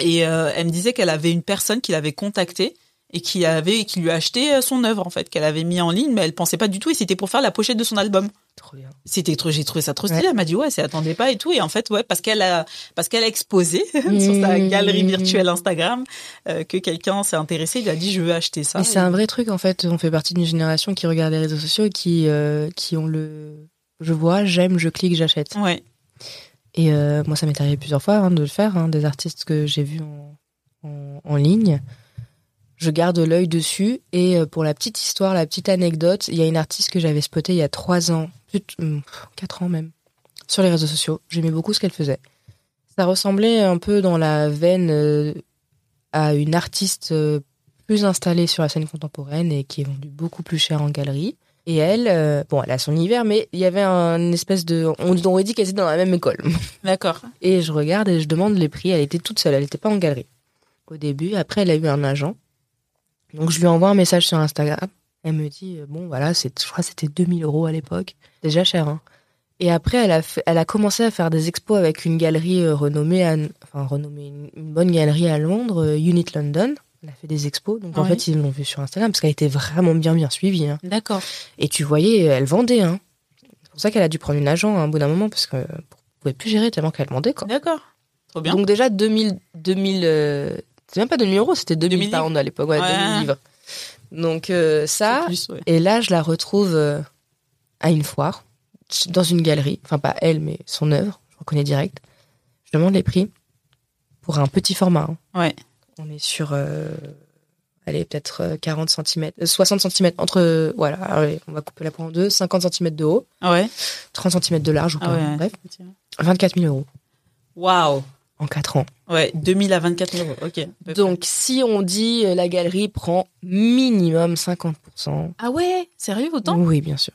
et euh, elle me disait qu'elle avait une personne qui l'avait contactée et qui avait qui lui a acheté euh, son œuvre en fait qu'elle avait mis en ligne mais elle pensait pas du tout et c'était pour faire la pochette de son album. Trop bien. C'était trop j'ai trouvé ça trop stylé. Ouais. Elle m'a dit ouais, c'est attendait pas et tout et en fait ouais parce qu'elle a parce qu'elle a exposé sur sa Mm. galerie virtuelle Instagram euh, que quelqu'un s'est intéressé, il a dit je veux acheter ça. Mais c'est un vrai truc en fait. On fait partie d'une génération qui regarde les réseaux sociaux et qui euh, qui ont le je vois, j'aime, je clique, j'achète. Ouais. Et euh, moi, ça m'est arrivé plusieurs fois hein, de le faire. hein, des artistes que j'ai vus en, en, en ligne. Je garde l'œil dessus. Et euh, pour la petite histoire, la petite anecdote, il y a une artiste que j'avais spotée il y a trois ans, hum, quatre ans même, sur les réseaux sociaux. J'aimais beaucoup ce qu'elle faisait. Ça ressemblait un peu dans la veine euh, à une artiste plus installée sur la scène contemporaine et qui est vendue beaucoup plus cher en galerie. Et elle, euh, bon, elle a son univers, mais il y avait un espèce de... On aurait dit qu'elle était dans la même école. D'accord. Et je regarde et je demande les prix. Elle était toute seule, elle n'était pas en galerie. Au début, après, elle a eu un agent. Donc, je lui envoie un message sur Instagram. Elle me dit, euh, bon, voilà, c'est, je crois que c'était 2000 euros à l'époque. Déjà cher, hein. Et après, elle a, fait- elle a commencé à faire des expos avec une galerie euh, renommée, à, enfin, renommée, une, bonne galerie à Londres, Unit London. Elle a fait des expos. Donc, en fait, ils l'ont vue sur Instagram parce qu'elle était vraiment bien, bien suivie. hein. D'accord. Et tu voyais, elle vendait. Hein. C'est pour ça qu'elle a dû prendre une agent hein, à un bout d'un moment parce que ne pouvait plus gérer tellement qu'elle vendait. Quoi. D'accord. Trop bien. Donc déjà 2000, 2000 euh, c'est même pas 2000 euros, c'était 2000, 2000 pounds à l'époque, ouais, Ouais. 2000 livres. Donc euh, ça, plus, ouais. et là je la retrouve euh, à une foire, dans une galerie, enfin pas elle, mais son œuvre, je reconnais direct. Je demande les prix pour un petit format. hein. Ouais. On est sur, euh, allez, peut-être euh, 40 cm, 60 cm entre, voilà, allez, on va couper la poire en deux, 50 cm de haut, Ah ouais? 30 cm de large ou Ah ouais. bref, 24 000 euros Waouh. en 4 ans. Ouais, 2000 à 24 000 euros. Ok. Donc, si on dit euh, la galerie prend minimum 50%, Ah ouais, sérieux autant? Oui, bien sûr.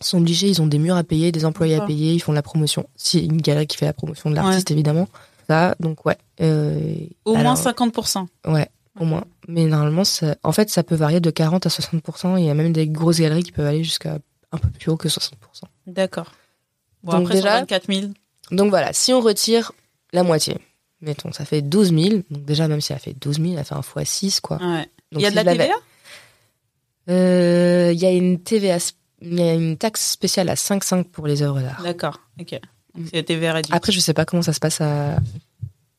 Ils sont obligés, ils ont des murs à payer, des employés à payer, ils font de la promotion. C'est une galerie qui fait la promotion de l'artiste, évidemment. Ça, donc ouais. Euh, Au alors, moins 50%. Ouais, au moins. Mais normalement, ça- en fait, ça peut varier de 40 à 60%. Il y a même des grosses galeries qui peuvent aller jusqu'à un peu plus haut que 60%. D'accord. Bon, Donc après, déjà- sur 24 000. Donc voilà, si on retire la moitié, mettons, ça fait 12 000. Donc déjà, même si elle fait 12 000, elle fait un fois 6, quoi. Ouais. Donc, Il y a si de la TVA Euh, Il y a une TVA, il y a une taxe spéciale à 5,5 pour les œuvres d'art. D'accord. Ok. Mm. Après, je sais pas comment ça se passe à,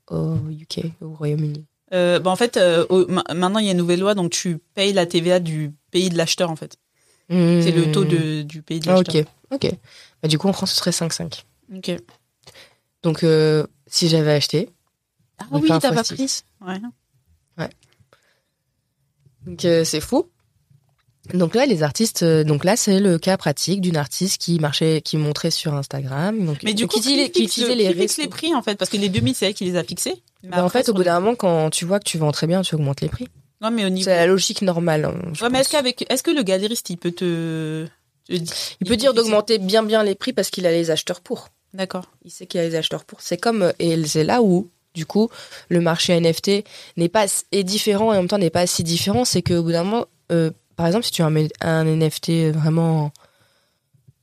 au UK, au Royaume-Uni. Euh, bah, en fait, euh, au- maintenant, il y a une nouvelle loi, donc tu payes la TVA du pays de l'acheteur, en fait. C'est le taux de, du pays de Ah, l'acheteur. ok, ok. Bah, du coup, en France, ce serait 5,5. ok. Donc, euh, si j'avais acheté, Ah oui, t'as pas six. pris. Ouais. donc c'est fou. Donc là, les artistes, euh, donc là, c'est le cas pratique d'une artiste qui marchait, qui montrait sur Instagram. Donc, Mais du donc, coup, qui, qui fixe, utilisait les qui fixe les prix en fait, parce que les 2000 c'est elle qui les a fixés. Mais Bah, en fait, au bout d'un moment, quand tu vois que tu vends très bien, tu augmentes les prix. Non, mais au niveau. C'est la logique normale. hein, Ouais, mais est-ce qu'avec, est-ce que le galériste il peut te, Il peut dire d'augmenter bien bien les prix parce qu'il a les acheteurs pour. D'accord. Il sait qu'il a les acheteurs pour. C'est comme euh, et c'est là où du coup le marché NFT n'est pas est différent et en même temps n'est pas si différent. C'est qu'au bout d'un moment, euh, par exemple, si tu as un, NFT vraiment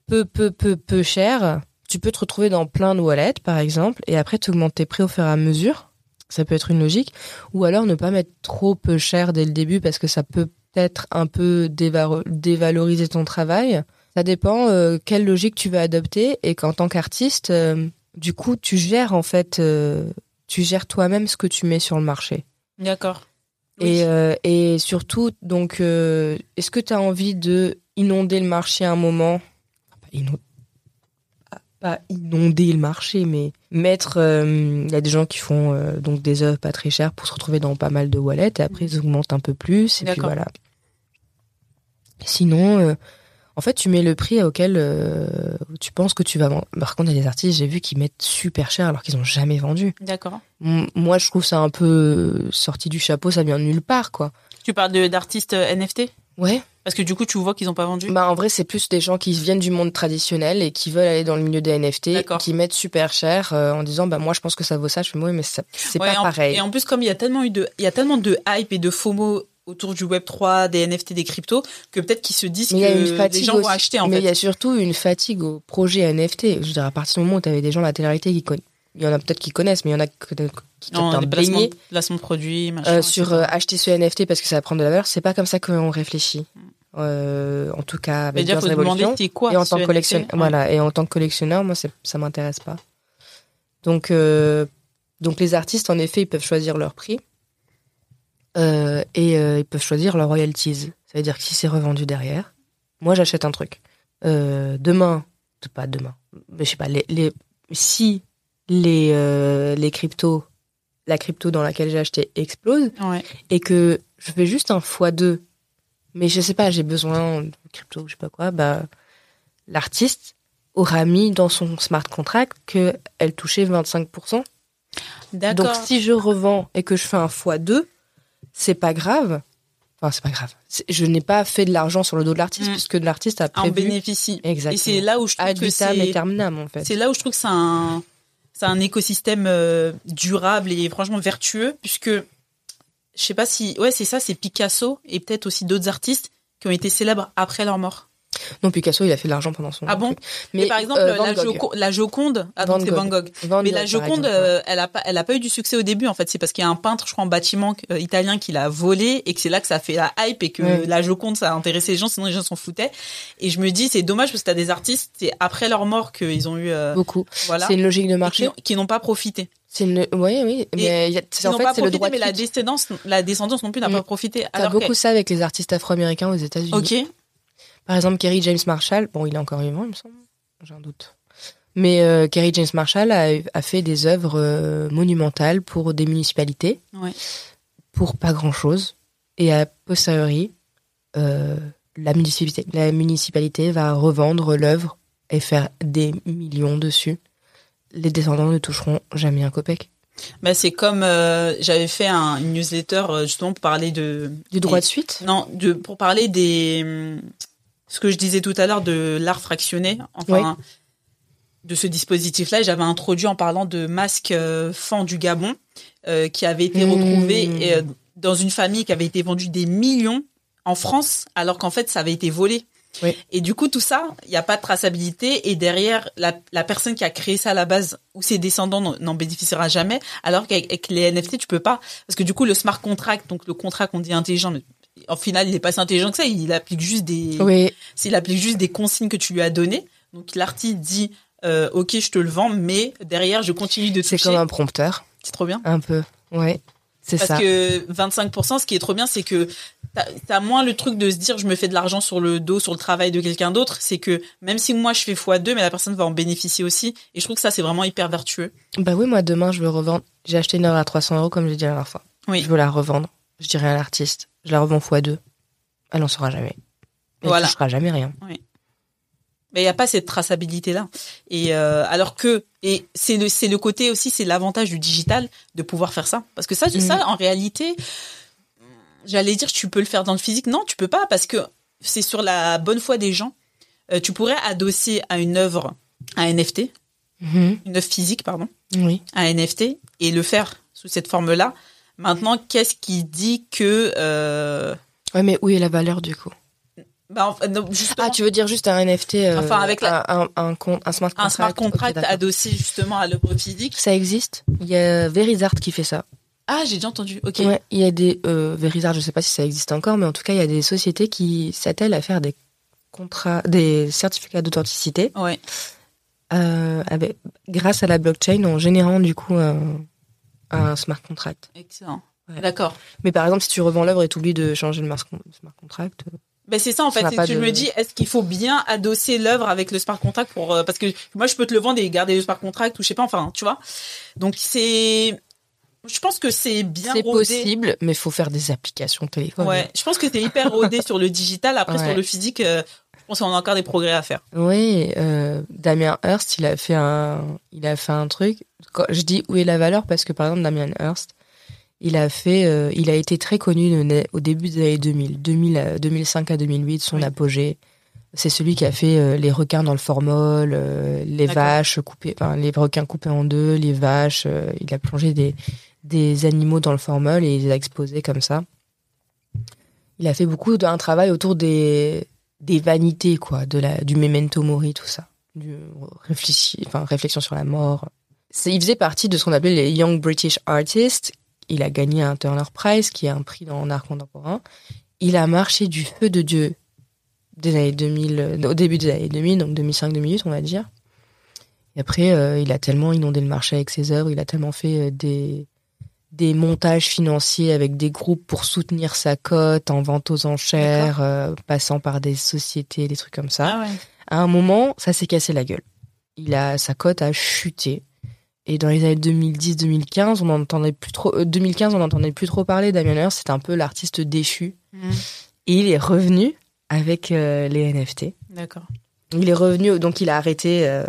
peu peu peu peu cher, tu peux te retrouver dans plein de wallets par exemple et après tu augmentes tes prix au fur et à mesure. Ça peut être une logique. Ou alors ne pas mettre trop peu cher dès le début parce que ça peut peut-être un peu dévaloriser ton travail. Ça dépend euh, quelle logique tu vas adopter et qu'en tant qu'artiste, euh, du coup, tu gères en fait, euh, tu gères toi-même ce que tu mets sur le marché. D'accord. Oui. Et, euh, et surtout, donc, euh, est-ce que tu as envie de inonder le marché à un moment? Pas inon- pas- Pas inonder le marché, mais mettre. euh, Il y a des gens qui font euh, donc des œuvres pas très chères pour se retrouver dans pas mal de wallets et après ils augmentent un peu plus et puis voilà. Sinon, euh, en fait, tu mets le prix auquel euh, tu penses que tu vas vendre. Par contre, il y a des artistes, j'ai vu, qui mettent super cher alors qu'ils ont jamais vendu. D'accord. Moi, je trouve ça un peu euh, sorti du chapeau, ça vient de nulle part, quoi. Tu parles d'artistes euh, NFT Ouais. Parce que du coup, tu vois qu'ils ont pas vendu? Bah, en vrai, c'est plus des gens qui viennent du monde traditionnel et qui veulent aller dans le milieu des NFT, qui mettent super cher euh, en disant, bah, moi, je pense que ça vaut ça. Je fais, oui, mais c'est Ouais, pas en- pareil. Et en plus, comme il y a tellement eu de, il y a tellement de hype et de FOMO autour du Web 3, des NFT, des cryptos, que peut-être qu'ils se disent Mais il y a une que fatigue les gens vont aussi. acheter en mais il y a surtout une fatigue au projet NFT. Je veux dire, à partir du moment où tu avais des gens de la télé-réalité qui connaissent, il y en a peut-être qui connaissent, mais il y en a qui Non, des placements, de produits, machin. euh, sur euh, acheter ce NFT parce que ça va prendre de la valeur. C'est pas comme ça qu'on réfléchit. Euh, en tout cas, avec Girls faut demander quoi et en tant que collectionneur, ouais. voilà, et en tant que collectionneur, moi, ça m'intéresse pas. Donc, donc les artistes, en effet, ils peuvent choisir leur prix euh, et euh, ils peuvent choisir leurs royalties. Ça veut dire que si c'est revendu derrière, moi, j'achète un truc. Euh, demain, pas demain, mais je sais pas, les, les, si les euh, les cryptos, la crypto dans laquelle j'ai acheté explose Ouais. et que je fais juste un x2, mais je sais pas, j'ai besoin de crypto, je sais pas quoi, bah, l'artiste aura mis dans son smart contract qu'elle touchait 25%. D'accord. Donc si je revends et que je fais un x2, c'est pas grave. Enfin, c'est pas grave. Je n'ai pas fait de l'argent sur le dos de l'artiste Mm. puisque l'artiste a en prévu bénéficie. Exactement. Et c'est là où je trouve ad que c'est en fait. c'est là où je trouve que c'est un c'est un écosystème euh, durable et franchement vertueux puisque je sais pas si ouais c'est ça c'est Picasso et peut-être aussi d'autres artistes qui ont été célèbres après leur mort. Non, Picasso, il a fait de l'argent pendant son Ah bon truc. Mais, par exemple euh, la. Joco- Joconde ah Van donc c'est. Van Gogh. Van Mais Gogh, la Joconde, euh, elle a pas, elle a pas eu du succès au début en fait. C'est parce qu'il y a un peintre, je crois, en bâtiment euh, italien qui l'a volé et que c'est là que ça a fait la hype et que la Joconde ça a intéressé les gens, sinon les gens s'en foutaient. Et je me dis c'est dommage parce que t'as des artistes, c'est après leur mort qu'ils ont eu, beaucoup. voilà, C'est une logique de marché. qui n'ont pas profité. C'est une, oui, oui. Mais Ils en n'ont fait, pas c'est le profité, droit de mais la descendance, la descendance non plus n'a Mm. pas profité. T'as beaucoup que- ça avec les artistes afro-américains aux États-Unis. ok, Par exemple, Kerry James Marshall, bon, il est encore vivant, il me semble. J'ai un doute. Mais euh, Kerry James Marshall a, a fait des œuvres euh, monumentales pour des municipalités, Ouais. pour pas grand-chose. Et a posteriori, euh, la, municipalité, la municipalité va revendre l'œuvre et faire des millions dessus. Les descendants ne toucheront jamais un copec. bah c'est comme euh, j'avais fait un, une newsletter justement pour parler de Du droit de suite? Non, de, pour parler des. Ce que je disais tout à l'heure de l'art fractionné, enfin, de ce dispositif-là, j'avais introduit en parlant de masques euh, Fan du Gabon, euh, qui avait été Mmh. retrouvé et, euh, dans une famille qui avait été vendu des millions en France, alors qu'en fait, ça avait été volé. Oui. Et du coup, tout ça, il n'y a pas de traçabilité. Et derrière, la, la personne qui a créé ça à la base, ou ses descendants n'en- bénéficiera jamais. Alors qu'avec avec les NFT, tu peux pas. Parce que du coup, le smart contract, donc le contrat qu'on dit intelligent, mais en final, il est pas si intelligent que ça. Il applique juste des, Oui, s'il applique juste des consignes que tu lui as données. Donc l'artiste dit, euh, ok, je te le vends, mais derrière, je continue de c'est toucher. comme un prompteur, C'est trop bien. un peu. Ouais. C'est Parce ça. que 25%, ce qui est trop bien, c'est que t'as as moins le truc de se dire je me fais de l'argent sur le dos, sur le travail de quelqu'un d'autre. C'est que même si moi je fais x2, mais la personne va en bénéficier aussi. Et je trouve que ça, c'est vraiment hyper vertueux. Bah oui, moi demain, je veux revendre. J'ai acheté une heure à 300 euros, comme j'ai dit la dernière fois. Oui. Je veux la revendre. Je dirais à l'artiste. Je la revends x2. Elle n'en saura jamais. Elle Voilà. touchera jamais rien. Mais il n'y a pas cette traçabilité-là. Et euh, alors que, et c'est le, c'est le côté aussi, c'est l'avantage du digital de pouvoir faire ça. Parce que ça, Mhm. ça, en réalité, j'allais dire, tu peux le faire dans le physique. Non, tu peux pas parce que c'est sur la bonne foi des gens. Euh, tu pourrais adosser à une œuvre un NFT, Mhm. une œuvre physique, pardon, Oui. un NFT et le faire sous cette forme-là. Maintenant, qu'est-ce qui dit que euh, Ouais, mais où est la valeur du coup? Bah, non, Ah, tu veux dire juste un NFT euh, Enfin, avec la- un, un, un, compte- un smart contract. un smart contract adossé justement à l'œuvre physique Ça existe? Il y a Verizard qui fait ça. Ah, j'ai déjà entendu. Ok. Ouais, il y a des euh, Verizard, je sais pas si ça existe encore, mais en tout cas, il y a des sociétés qui s'attellent à faire des contrats, des certificats d'authenticité Ouais. euh, avec, grâce à la blockchain en générant du coup un, un smart contract. Excellent. Ouais. D'accord. Mais par exemple, si tu revends l'œuvre et tu oublies de changer le smart smart contract, euh, Ben c'est ça en Ça fait. je de- me dis, est-ce qu'il faut bien adosser l'œuvre avec le smart contract pour euh, parce que moi je peux te le vendre et garder le smart contract ou je sais pas. Enfin, tu vois. Donc c'est, je pense que c'est bien c'est possible, mais il faut faire des applications téléphone. Ouais. Je pense que c'est hyper rodé sur le digital. Après Ouais. sur le physique, euh, je pense qu'on a encore des progrès à faire. Oui, euh, Damien Hirst, il a fait un, il a fait un truc. Quand je dis où est la valeur parce que par exemple Damien Hirst, il a fait, euh, il a été très connu au début des années 2000, 2000 à- 2005 à 2008, son Oui. apogée. C'est celui qui a fait euh, les requins dans le formol, euh, les vaches coupées, enfin les requins coupés en deux, les vaches. euh, il a plongé des des animaux dans le formol et il les a exposés comme ça. Il a fait beaucoup d'un travail autour des des vanités quoi, de la du memento mori tout ça, du enfin réflexion sur la mort. Il faisait partie de ce qu'on appelait les Young British Artists. Il a gagné un Turner Prize qui est un prix dans l'art contemporain. Il a marché du feu de dieu des années 2000 euh, au début des années 2000 donc 2005-2008 on va dire. Et après euh, il a tellement inondé le marché avec ses œuvres, il a tellement fait euh, des des montages financiers avec des groupes pour soutenir sa cote en vente aux enchères, euh, passant par des sociétés, des trucs comme ça. Ah ouais. À un moment, ça s'est cassé la gueule. Il a sa cote a chuté. Et dans les années 2010-2015, on n'entendait plus trop. euh, 2015, on n'entendait plus trop parler. Damien Hirst, c'était un peu l'artiste déchu. Mhm. Et il est revenu avec euh, les NFT. D'accord. Il est revenu, donc il a arrêté, euh,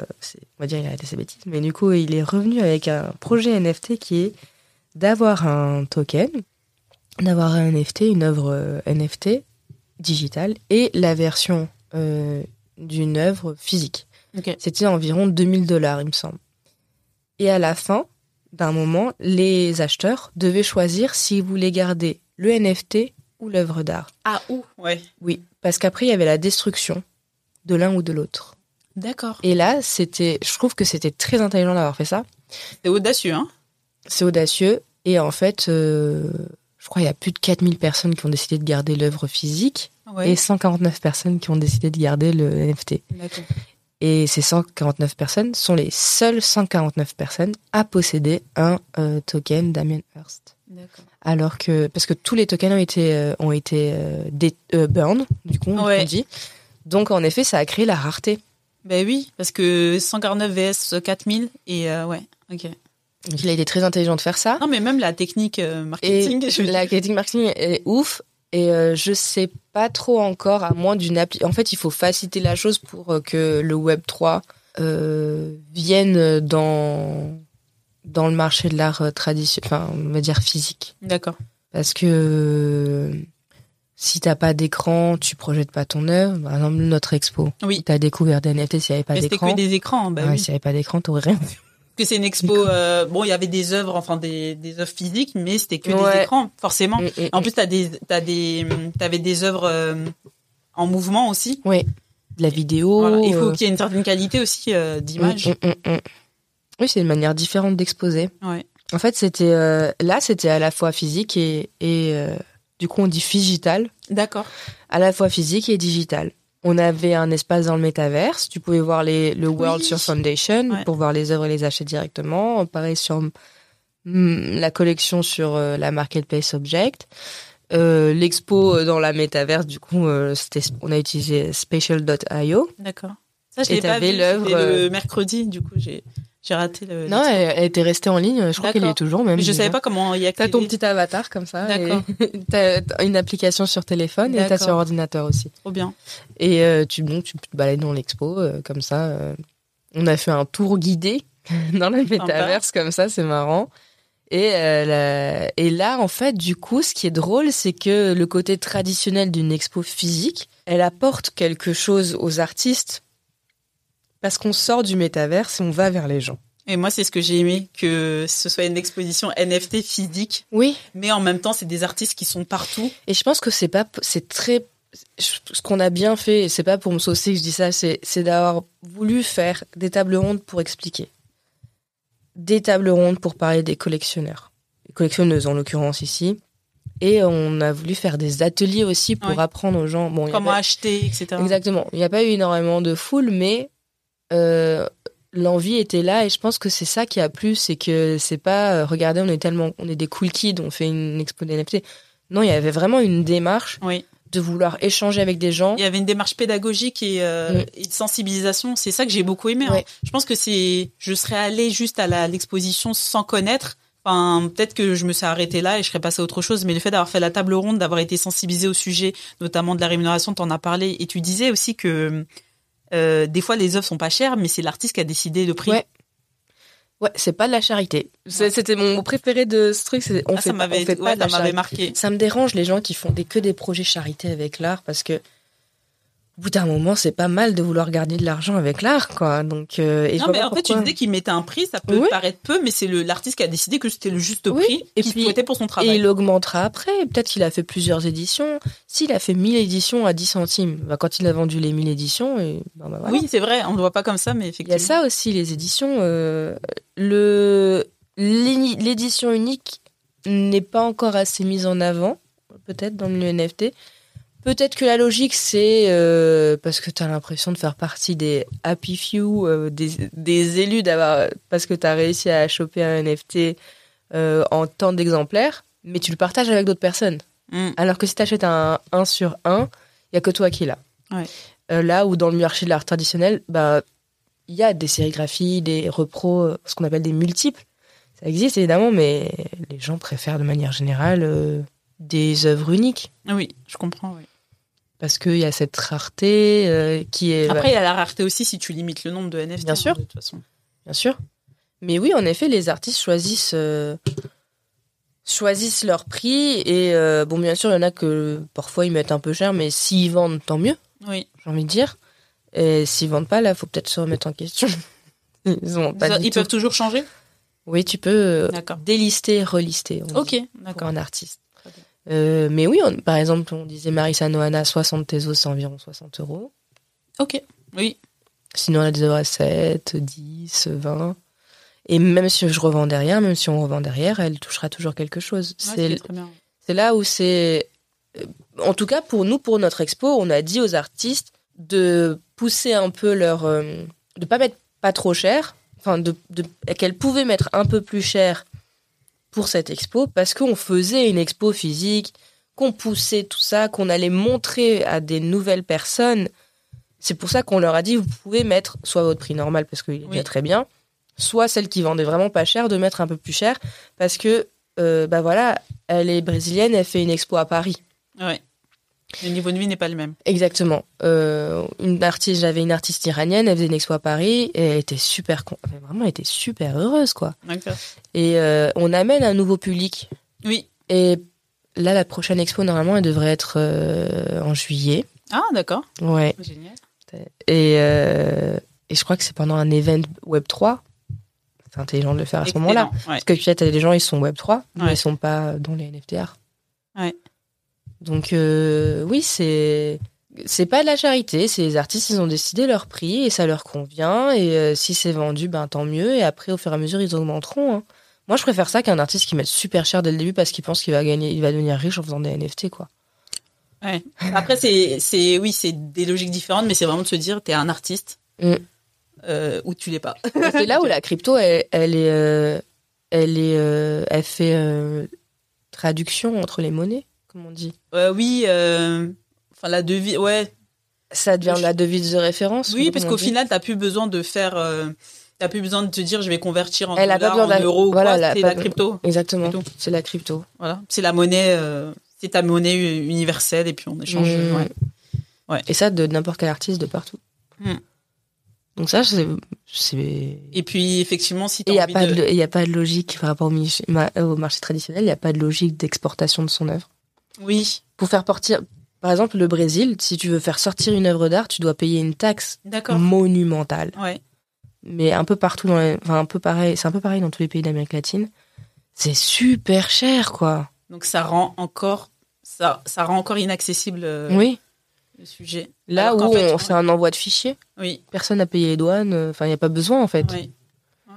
on va dire il a arrêté ses bêtises, mais du coup il est revenu avec un projet NFT qui est d'avoir un token, d'avoir un NFT, une œuvre euh, NFT digitale et la version euh, d'une œuvre physique. Ok. C'était environ 2000 dollars, il me semble. Et à la fin d'un moment, les acheteurs devaient choisir s'ils voulaient garder le NFT ou l'œuvre d'art. Ah ou ouais. Oui, parce qu'après il y avait la destruction de l'un ou de l'autre. D'accord. Et là, c'était, je trouve que c'était très intelligent d'avoir fait ça. C'est audacieux hein? C'est audacieux. Et en fait, euh, je crois qu'il y a plus de 4000 personnes qui ont décidé de garder l'œuvre physique Ouais. et 149 personnes qui ont décidé de garder le NFT. Et ces 149 personnes sont les seules 149 personnes à posséder un euh, token Damien Hirst. D'accord. Alors que, parce que tous les tokens ont été, euh, ont été euh, burned, du coup, Ouais. on dit. Donc, en effet, ça a créé la rareté. Ben oui, parce que 149 vs 4000 et ouais. Ok. Donc, il a été très intelligent de faire ça. Non mais même la technique euh, Et marketing. je la dire. marketing est ouf. Et euh, je sais pas trop encore, à moins d'une appli. En fait, il faut faciliter la chose pour euh, que le Web 3 euh, vienne dans dans le marché de l'art traditionnel, enfin, on va dire physique. D'accord. Parce que euh, si t'as pas d'écran, tu projettes pas ton œuvre. Par exemple, notre expo. Oui. T'as découvert des NFT s'il y avait pas Mais c'était d'écran. que des écrans. Bah Ouais, oui. S'il y avait pas d'écran, t'aurais rien vu. Que c'est une expo. euh, bon, il y avait des œuvres, enfin des, des œuvres physiques, mais c'était que des écrans, forcément. Mm, mm, En plus, t'as des, t'as des, t'avais des œuvres euh, en mouvement aussi. Ouais. De la vidéo. Voilà. Il faut euh, qu'il y ait une certaine qualité aussi d'image. Mm, mm, mm. Oui, c'est une manière différente d'exposer. Ouais. En fait, c'était là, c'était à la fois physique et, et du coup, on dit digital, D'accord. à la fois physique et digital. On avait un espace dans le métaverse. Tu pouvais voir les, le World Oui. sur Foundation Ouais. pour voir les œuvres et les acheter directement. Pareil sur hum, la collection sur euh, la marketplace object, euh, l'expo dans la métaverse. Du coup, euh, on a utilisé spatial.io. D'accord. Ça, je Et l'ai pas t'avais vu. l'œuvre, euh, le mercredi, du coup, j'ai j'ai raté le. Non, elle, elle était restée en ligne. Je crois qu'elle y est toujours même. mais je savais pas comment y T'as accéder. ton petit avatar comme ça. D'accord. T'as t'as une application sur téléphone et t'as sur ordinateur aussi. Trop bien. Et euh, tu, donc, tu te balades dans l'expo euh, comme ça. euh. On a fait un tour guidé dans la métaverse comme ça, c'est marrant. Et, la- et là, en fait, du coup, ce qui est drôle, c'est que le côté traditionnel d'une expo physique, elle apporte quelque chose aux artistes parce qu'on sort du métaverse et on va vers les gens. Et moi, c'est ce que j'ai aimé, que ce soit une exposition NFT physique, Oui. mais en même temps, c'est des artistes qui sont partout. Et je pense que c'est pas, c'est très, ce qu'on a bien fait, et c'est pas pour me saucer que je dis ça, c'est, c'est d'avoir voulu faire des tables rondes pour expliquer. Des tables rondes pour parler des collectionneurs. Les collectionneuses, en l'occurrence ici. Et on a voulu faire des ateliers aussi pour Ouais. apprendre aux gens. Bon, il y a Comment pas- acheter, etc. Exactement. Il n'y a pas eu énormément de foule, mais euh, l'envie était là et je pense que c'est ça qui a plu, c'est que c'est pas euh, regardez, on est tellement, on est des cool kids, on fait une expo d'NFT. Non, il y avait vraiment une démarche Oui. de vouloir échanger avec des gens. Il y avait une démarche pédagogique et, euh, Mm. et de sensibilisation. C'est ça que j'ai beaucoup aimé. hein. Je pense que c'est, je serais allée juste à l'exposition sans connaître. Enfin, peut-être que je me serais arrêtée là et je serais passée à autre chose. Mais le fait d'avoir fait la table ronde, d'avoir été sensibilisée au sujet, notamment de la rémunération, t'en as parlé. Et tu disais aussi que euh, des fois les œuvres sont pas chères, mais c'est l'artiste qui a décidé le prix. Ouais. Ouais, c'est pas de la charité. C'est- C'était mon mot préféré de ce truc. c'est- On Ah, fait, ça m'avait, on fait pas ouais, de la ça m'avait charité. marqué. Ça me dérange les gens qui font des, que des projets charité avec l'art parce que au bout d'un moment, c'est pas mal de vouloir garder de l'argent avec l'art, quoi. Donc, euh, et Non, mais en fait, tu disais qu'il mettait un prix, ça peut Oui. paraître peu, mais c'est l'artiste qui a décidé que c'était le juste Oui, prix et qu'il souhaitait pour son Et travail. il augmentera après. Peut-être qu'il a fait plusieurs éditions. S'il a fait 1000 éditions à 10 centimes, bah, quand il a vendu les 1000 éditions, et, bah, bah, voilà. Oui, c'est vrai, on ne le voit pas comme ça, mais Il y effectivement. a ça aussi, les éditions. euh, le L'édition unique n'est pas encore assez mise en avant, peut-être dans le NFT. Peut-être que la logique, c'est euh, parce que tu as l'impression de faire partie des happy few, euh, des, des élus, d'avoir parce que tu as réussi à choper un NFT euh, en tant d'exemplaires, mais tu le partages avec d'autres personnes. Mm. Alors que si tu achètes un 1 sur 1, il y a que toi qui l'as. Ouais. Là où dans le marché de l'art traditionnel, bah, il y a des sérigraphies, des repros, ce qu'on appelle des multiples. Ça existe évidemment, mais les gens préfèrent de manière générale des œuvres uniques. Oui, je comprends. Oui. Parce qu'il y a cette rareté euh, qui est. Après, il y a la rareté aussi si tu limites le nombre de NFT. Bien hein, sûr. de toute façon. Bien sûr. Mais oui, en effet, les artistes choisissent, euh, choisissent leur prix. Et euh, bon, bien sûr, il y en a que parfois ils mettent un peu cher, mais s'ils vendent, tant mieux, Oui. j'ai envie de dire. Et s'ils vendent pas, là, faut peut-être se remettre en question. Ils ont pas Ils, du ils tout. peuvent toujours changer? Oui, tu peux délister, relister. Ok, d'accord. un artiste. Euh, mais oui, on- par exemple, on disait Marissa Noana, 60 Tezos, c'est environ 60 euros. Ok, oui. Sinon, des œuvres à 7, 10, 20. Et même si je revends derrière, même si on revend derrière, elle touchera toujours quelque chose. Ouais, c'est là où c'est. euh, En tout cas, pour nous, pour notre expo, on a dit aux artistes de pousser un peu leur. euh, de pas mettre pas trop cher, enfin, de, de, qu'elles pouvaient mettre un peu plus cher pour cette expo, parce qu'on faisait une expo physique, qu'on poussait tout ça, qu'on allait montrer à des nouvelles personnes. C'est pour ça qu'on leur a dit, vous pouvez mettre soit votre prix normal, parce qu'il est Oui. déjà très bien, soit celle qui vendait vraiment pas cher, de mettre un peu plus cher, parce que, euh, bah voilà, elle est brésilienne, elle fait une expo à Paris. Ouais. Le niveau de vie n'est pas le même. Exactement. Euh, une artiste, j'avais une artiste iranienne, elle faisait une expo à Paris et elle était super, con- enfin, vraiment, elle était super heureuse, quoi. Et euh, on amène un nouveau public. Oui. Et là, la prochaine expo, normalement, elle devrait être euh, en juillet. Ah, d'accord. Ouais. Génial. Et, et je crois que c'est pendant un event Web3. C'est intelligent de le faire à ce moment-là. Ouais. Parce que tu sais, t'as des gens, ils sont Web3, mais Ouais. ils sont pas dans les NFTR. Ouais. Donc, euh, oui, c'est. C'est pas de la charité, c'est les artistes, ils ont décidé leur prix et ça leur convient. Et euh, si c'est vendu, ben tant mieux. Et après, au fur et à mesure, ils augmenteront. hein. Moi, je préfère ça qu'un artiste qui met super cher dès le début parce qu'il pense qu'il va gagner, il va devenir riche en faisant des NFT, quoi. Ouais. Après, c'est, c'est, oui, c'est des logiques différentes, mais c'est vraiment de se dire, t'es un artiste, Mm. euh, ou tu l'es pas. c'est là où la crypto, elle, elle est, euh, elle est, elle fait traduction entre les monnaies, comme on dit. Euh, oui, euh, enfin la devise, ouais. Ça devient la devise de référence. Oui, ou parce qu'au final, t'as plus besoin de faire, euh, t'as plus besoin de te dire, je vais convertir en Elle a pas dollars, besoin en euros, ou quoi, c'est la crypto. Exactement. C'est la crypto. Voilà, c'est la monnaie, euh, c'est ta monnaie universelle et puis on échange. Mm. ouais. Ouais. Et ça de n'importe quel artiste de partout. Mm. Donc ça, c'est. Et puis effectivement, si il n'y a, envie pas de... de... y a pas de logique par rapport au marché traditionnel, il n'y a pas de logique d'exportation de son œuvre. Oui, Pour faire partir, par exemple, le Brésil, si tu veux faire sortir une œuvre d'art, tu dois payer une taxe monumentale. Ouais. Mais un peu partout dans les... enfin, un peu pareil, c'est un peu pareil dans tous les pays d'Amérique latine. C'est super cher, quoi. Donc ça rend encore, ça, ça rend encore inaccessible euh, Oui. le sujet. Là Alors où fait, on ouais. fait un envoi de fichier, Oui. personne n'a payé les douanes, euh, enfin, il n'y a pas besoin, en fait. Oui. Ouais.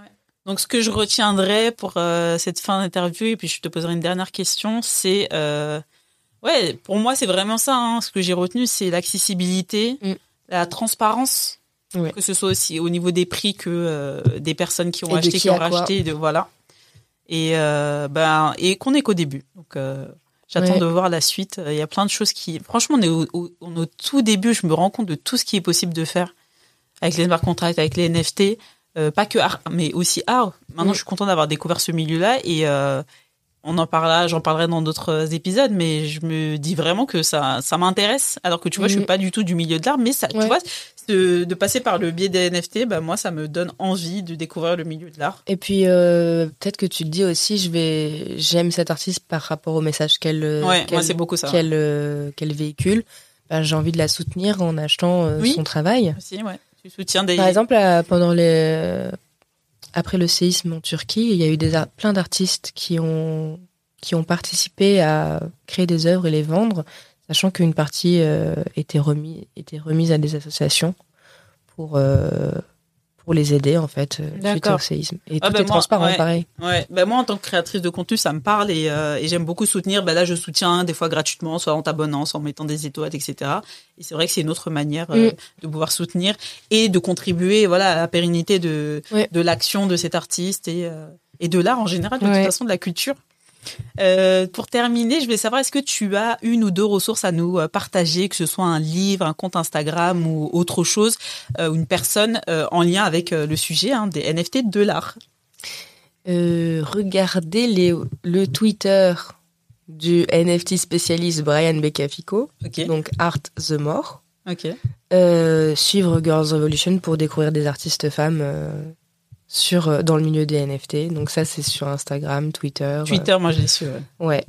Donc, ce que je retiendrai pour euh, cette fin d'interview, et puis je te poserai une dernière question, c'est, euh, ouais, pour moi, c'est vraiment ça. Hein, ce que j'ai retenu, c'est l'accessibilité, Mm. la transparence, Ouais. que ce soit aussi au niveau des prix que euh, des personnes qui ont Et acheté, qui qui ont racheté, de voilà, et euh, ben et qu'on est qu'au début. Donc, euh, j'attends Ouais. de voir la suite. Il y a plein de choses qui, franchement, on est au, au- on est au tout début. Je me rends compte de tout ce qui est possible de faire avec les smart contracts, avec les NFT, pas que art, mais aussi art. Maintenant, Mm. je suis contente d'avoir découvert ce milieu-là et on en parlera, j'en parlerai dans d'autres épisodes, mais je me dis vraiment que ça, ça m'intéresse. Alors que tu vois, je suis Mm. pas du tout du milieu de l'art, mais ça, tu vois, de, de passer par le biais des NFT, bah moi, ça me donne envie de découvrir le milieu de l'art. Et puis, euh, peut-être que tu te dis aussi, je vais, j'aime cette artiste par rapport au message qu'elle, euh, Ouais, qu'elle, moi, c'est beaucoup ça. qu'elle, euh, qu'elle véhicule. Ben, j'ai envie de la soutenir en achetant euh, Oui. son travail. Aussi, ouais. Tu soutiens des. Par exemple, pendant les, après le séisme en Turquie, il y a eu des plein d'artistes qui ont, qui ont participé à créer des œuvres et les vendre, sachant qu'une partie euh, était remise, était remise à des associations pour, euh, pour les aider en fait euh, suite au séisme. Et Ah tout bah est moi, transparent, ouais. pareil. Ouais, ben moi en tant que créatrice de contenu, ça me parle et, euh, et j'aime beaucoup soutenir. Ben là, je soutiens des fois gratuitement, soit en t'abonnant, soit en mettant des étoiles, etc. Et c'est vrai que c'est une autre manière euh, Mm. de pouvoir soutenir et de contribuer, voilà, à la pérennité de Ouais. de l'action de cet artiste et euh, et de l'art en général, de toute façon, de la culture. Euh, pour terminer, je voulais savoir est-ce que tu as une ou deux ressources à nous euh, partager, que ce soit un livre, un compte Instagram ou autre chose, euh, ou une personne euh, en lien avec le sujet hein, des NFT de l'art? Regardez les, le Twitter du NFT spécialiste Brian Becafico, Ok. donc Art the More. Ok. Euh, suivre Girls Revolution pour découvrir des artistes femmes sur euh, dans le milieu des NFT. Donc ça c'est sur Instagram, Twitter. Twitter, moi je l'ai su. ouais. euh, ouais,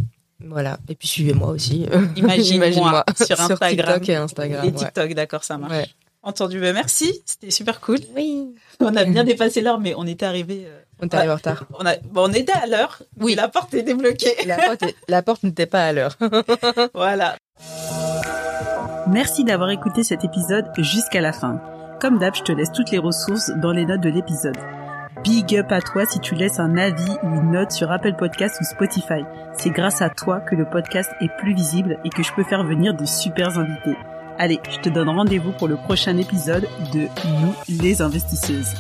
voilà. Et puis suivez-moi aussi. Imagine-moi sur sur Instagram. TikTok et Instagram. Et ouais. TikTok, d'accord, ça marche. Ouais. Entendu, ben merci, c'était super cool. Oui. On a bien dépassé l'heure, mais on était arrivé. euh, On est arrivé en retard. on, a, bon, on était à l'heure. Oui. La porte était bloquée. La porte, la porte n'était pas à l'heure. voilà. Merci d'avoir écouté cet épisode jusqu'à la fin. Comme d'hab, je te laisse toutes les ressources dans les notes de l'épisode. Big up à toi si tu laisses un avis ou une note sur Apple Podcast ou Spotify. C'est grâce à toi que le podcast est plus visible et que je peux faire venir de super invités. Allez, je te donne rendez-vous pour le prochain épisode de Nous les investisseuses.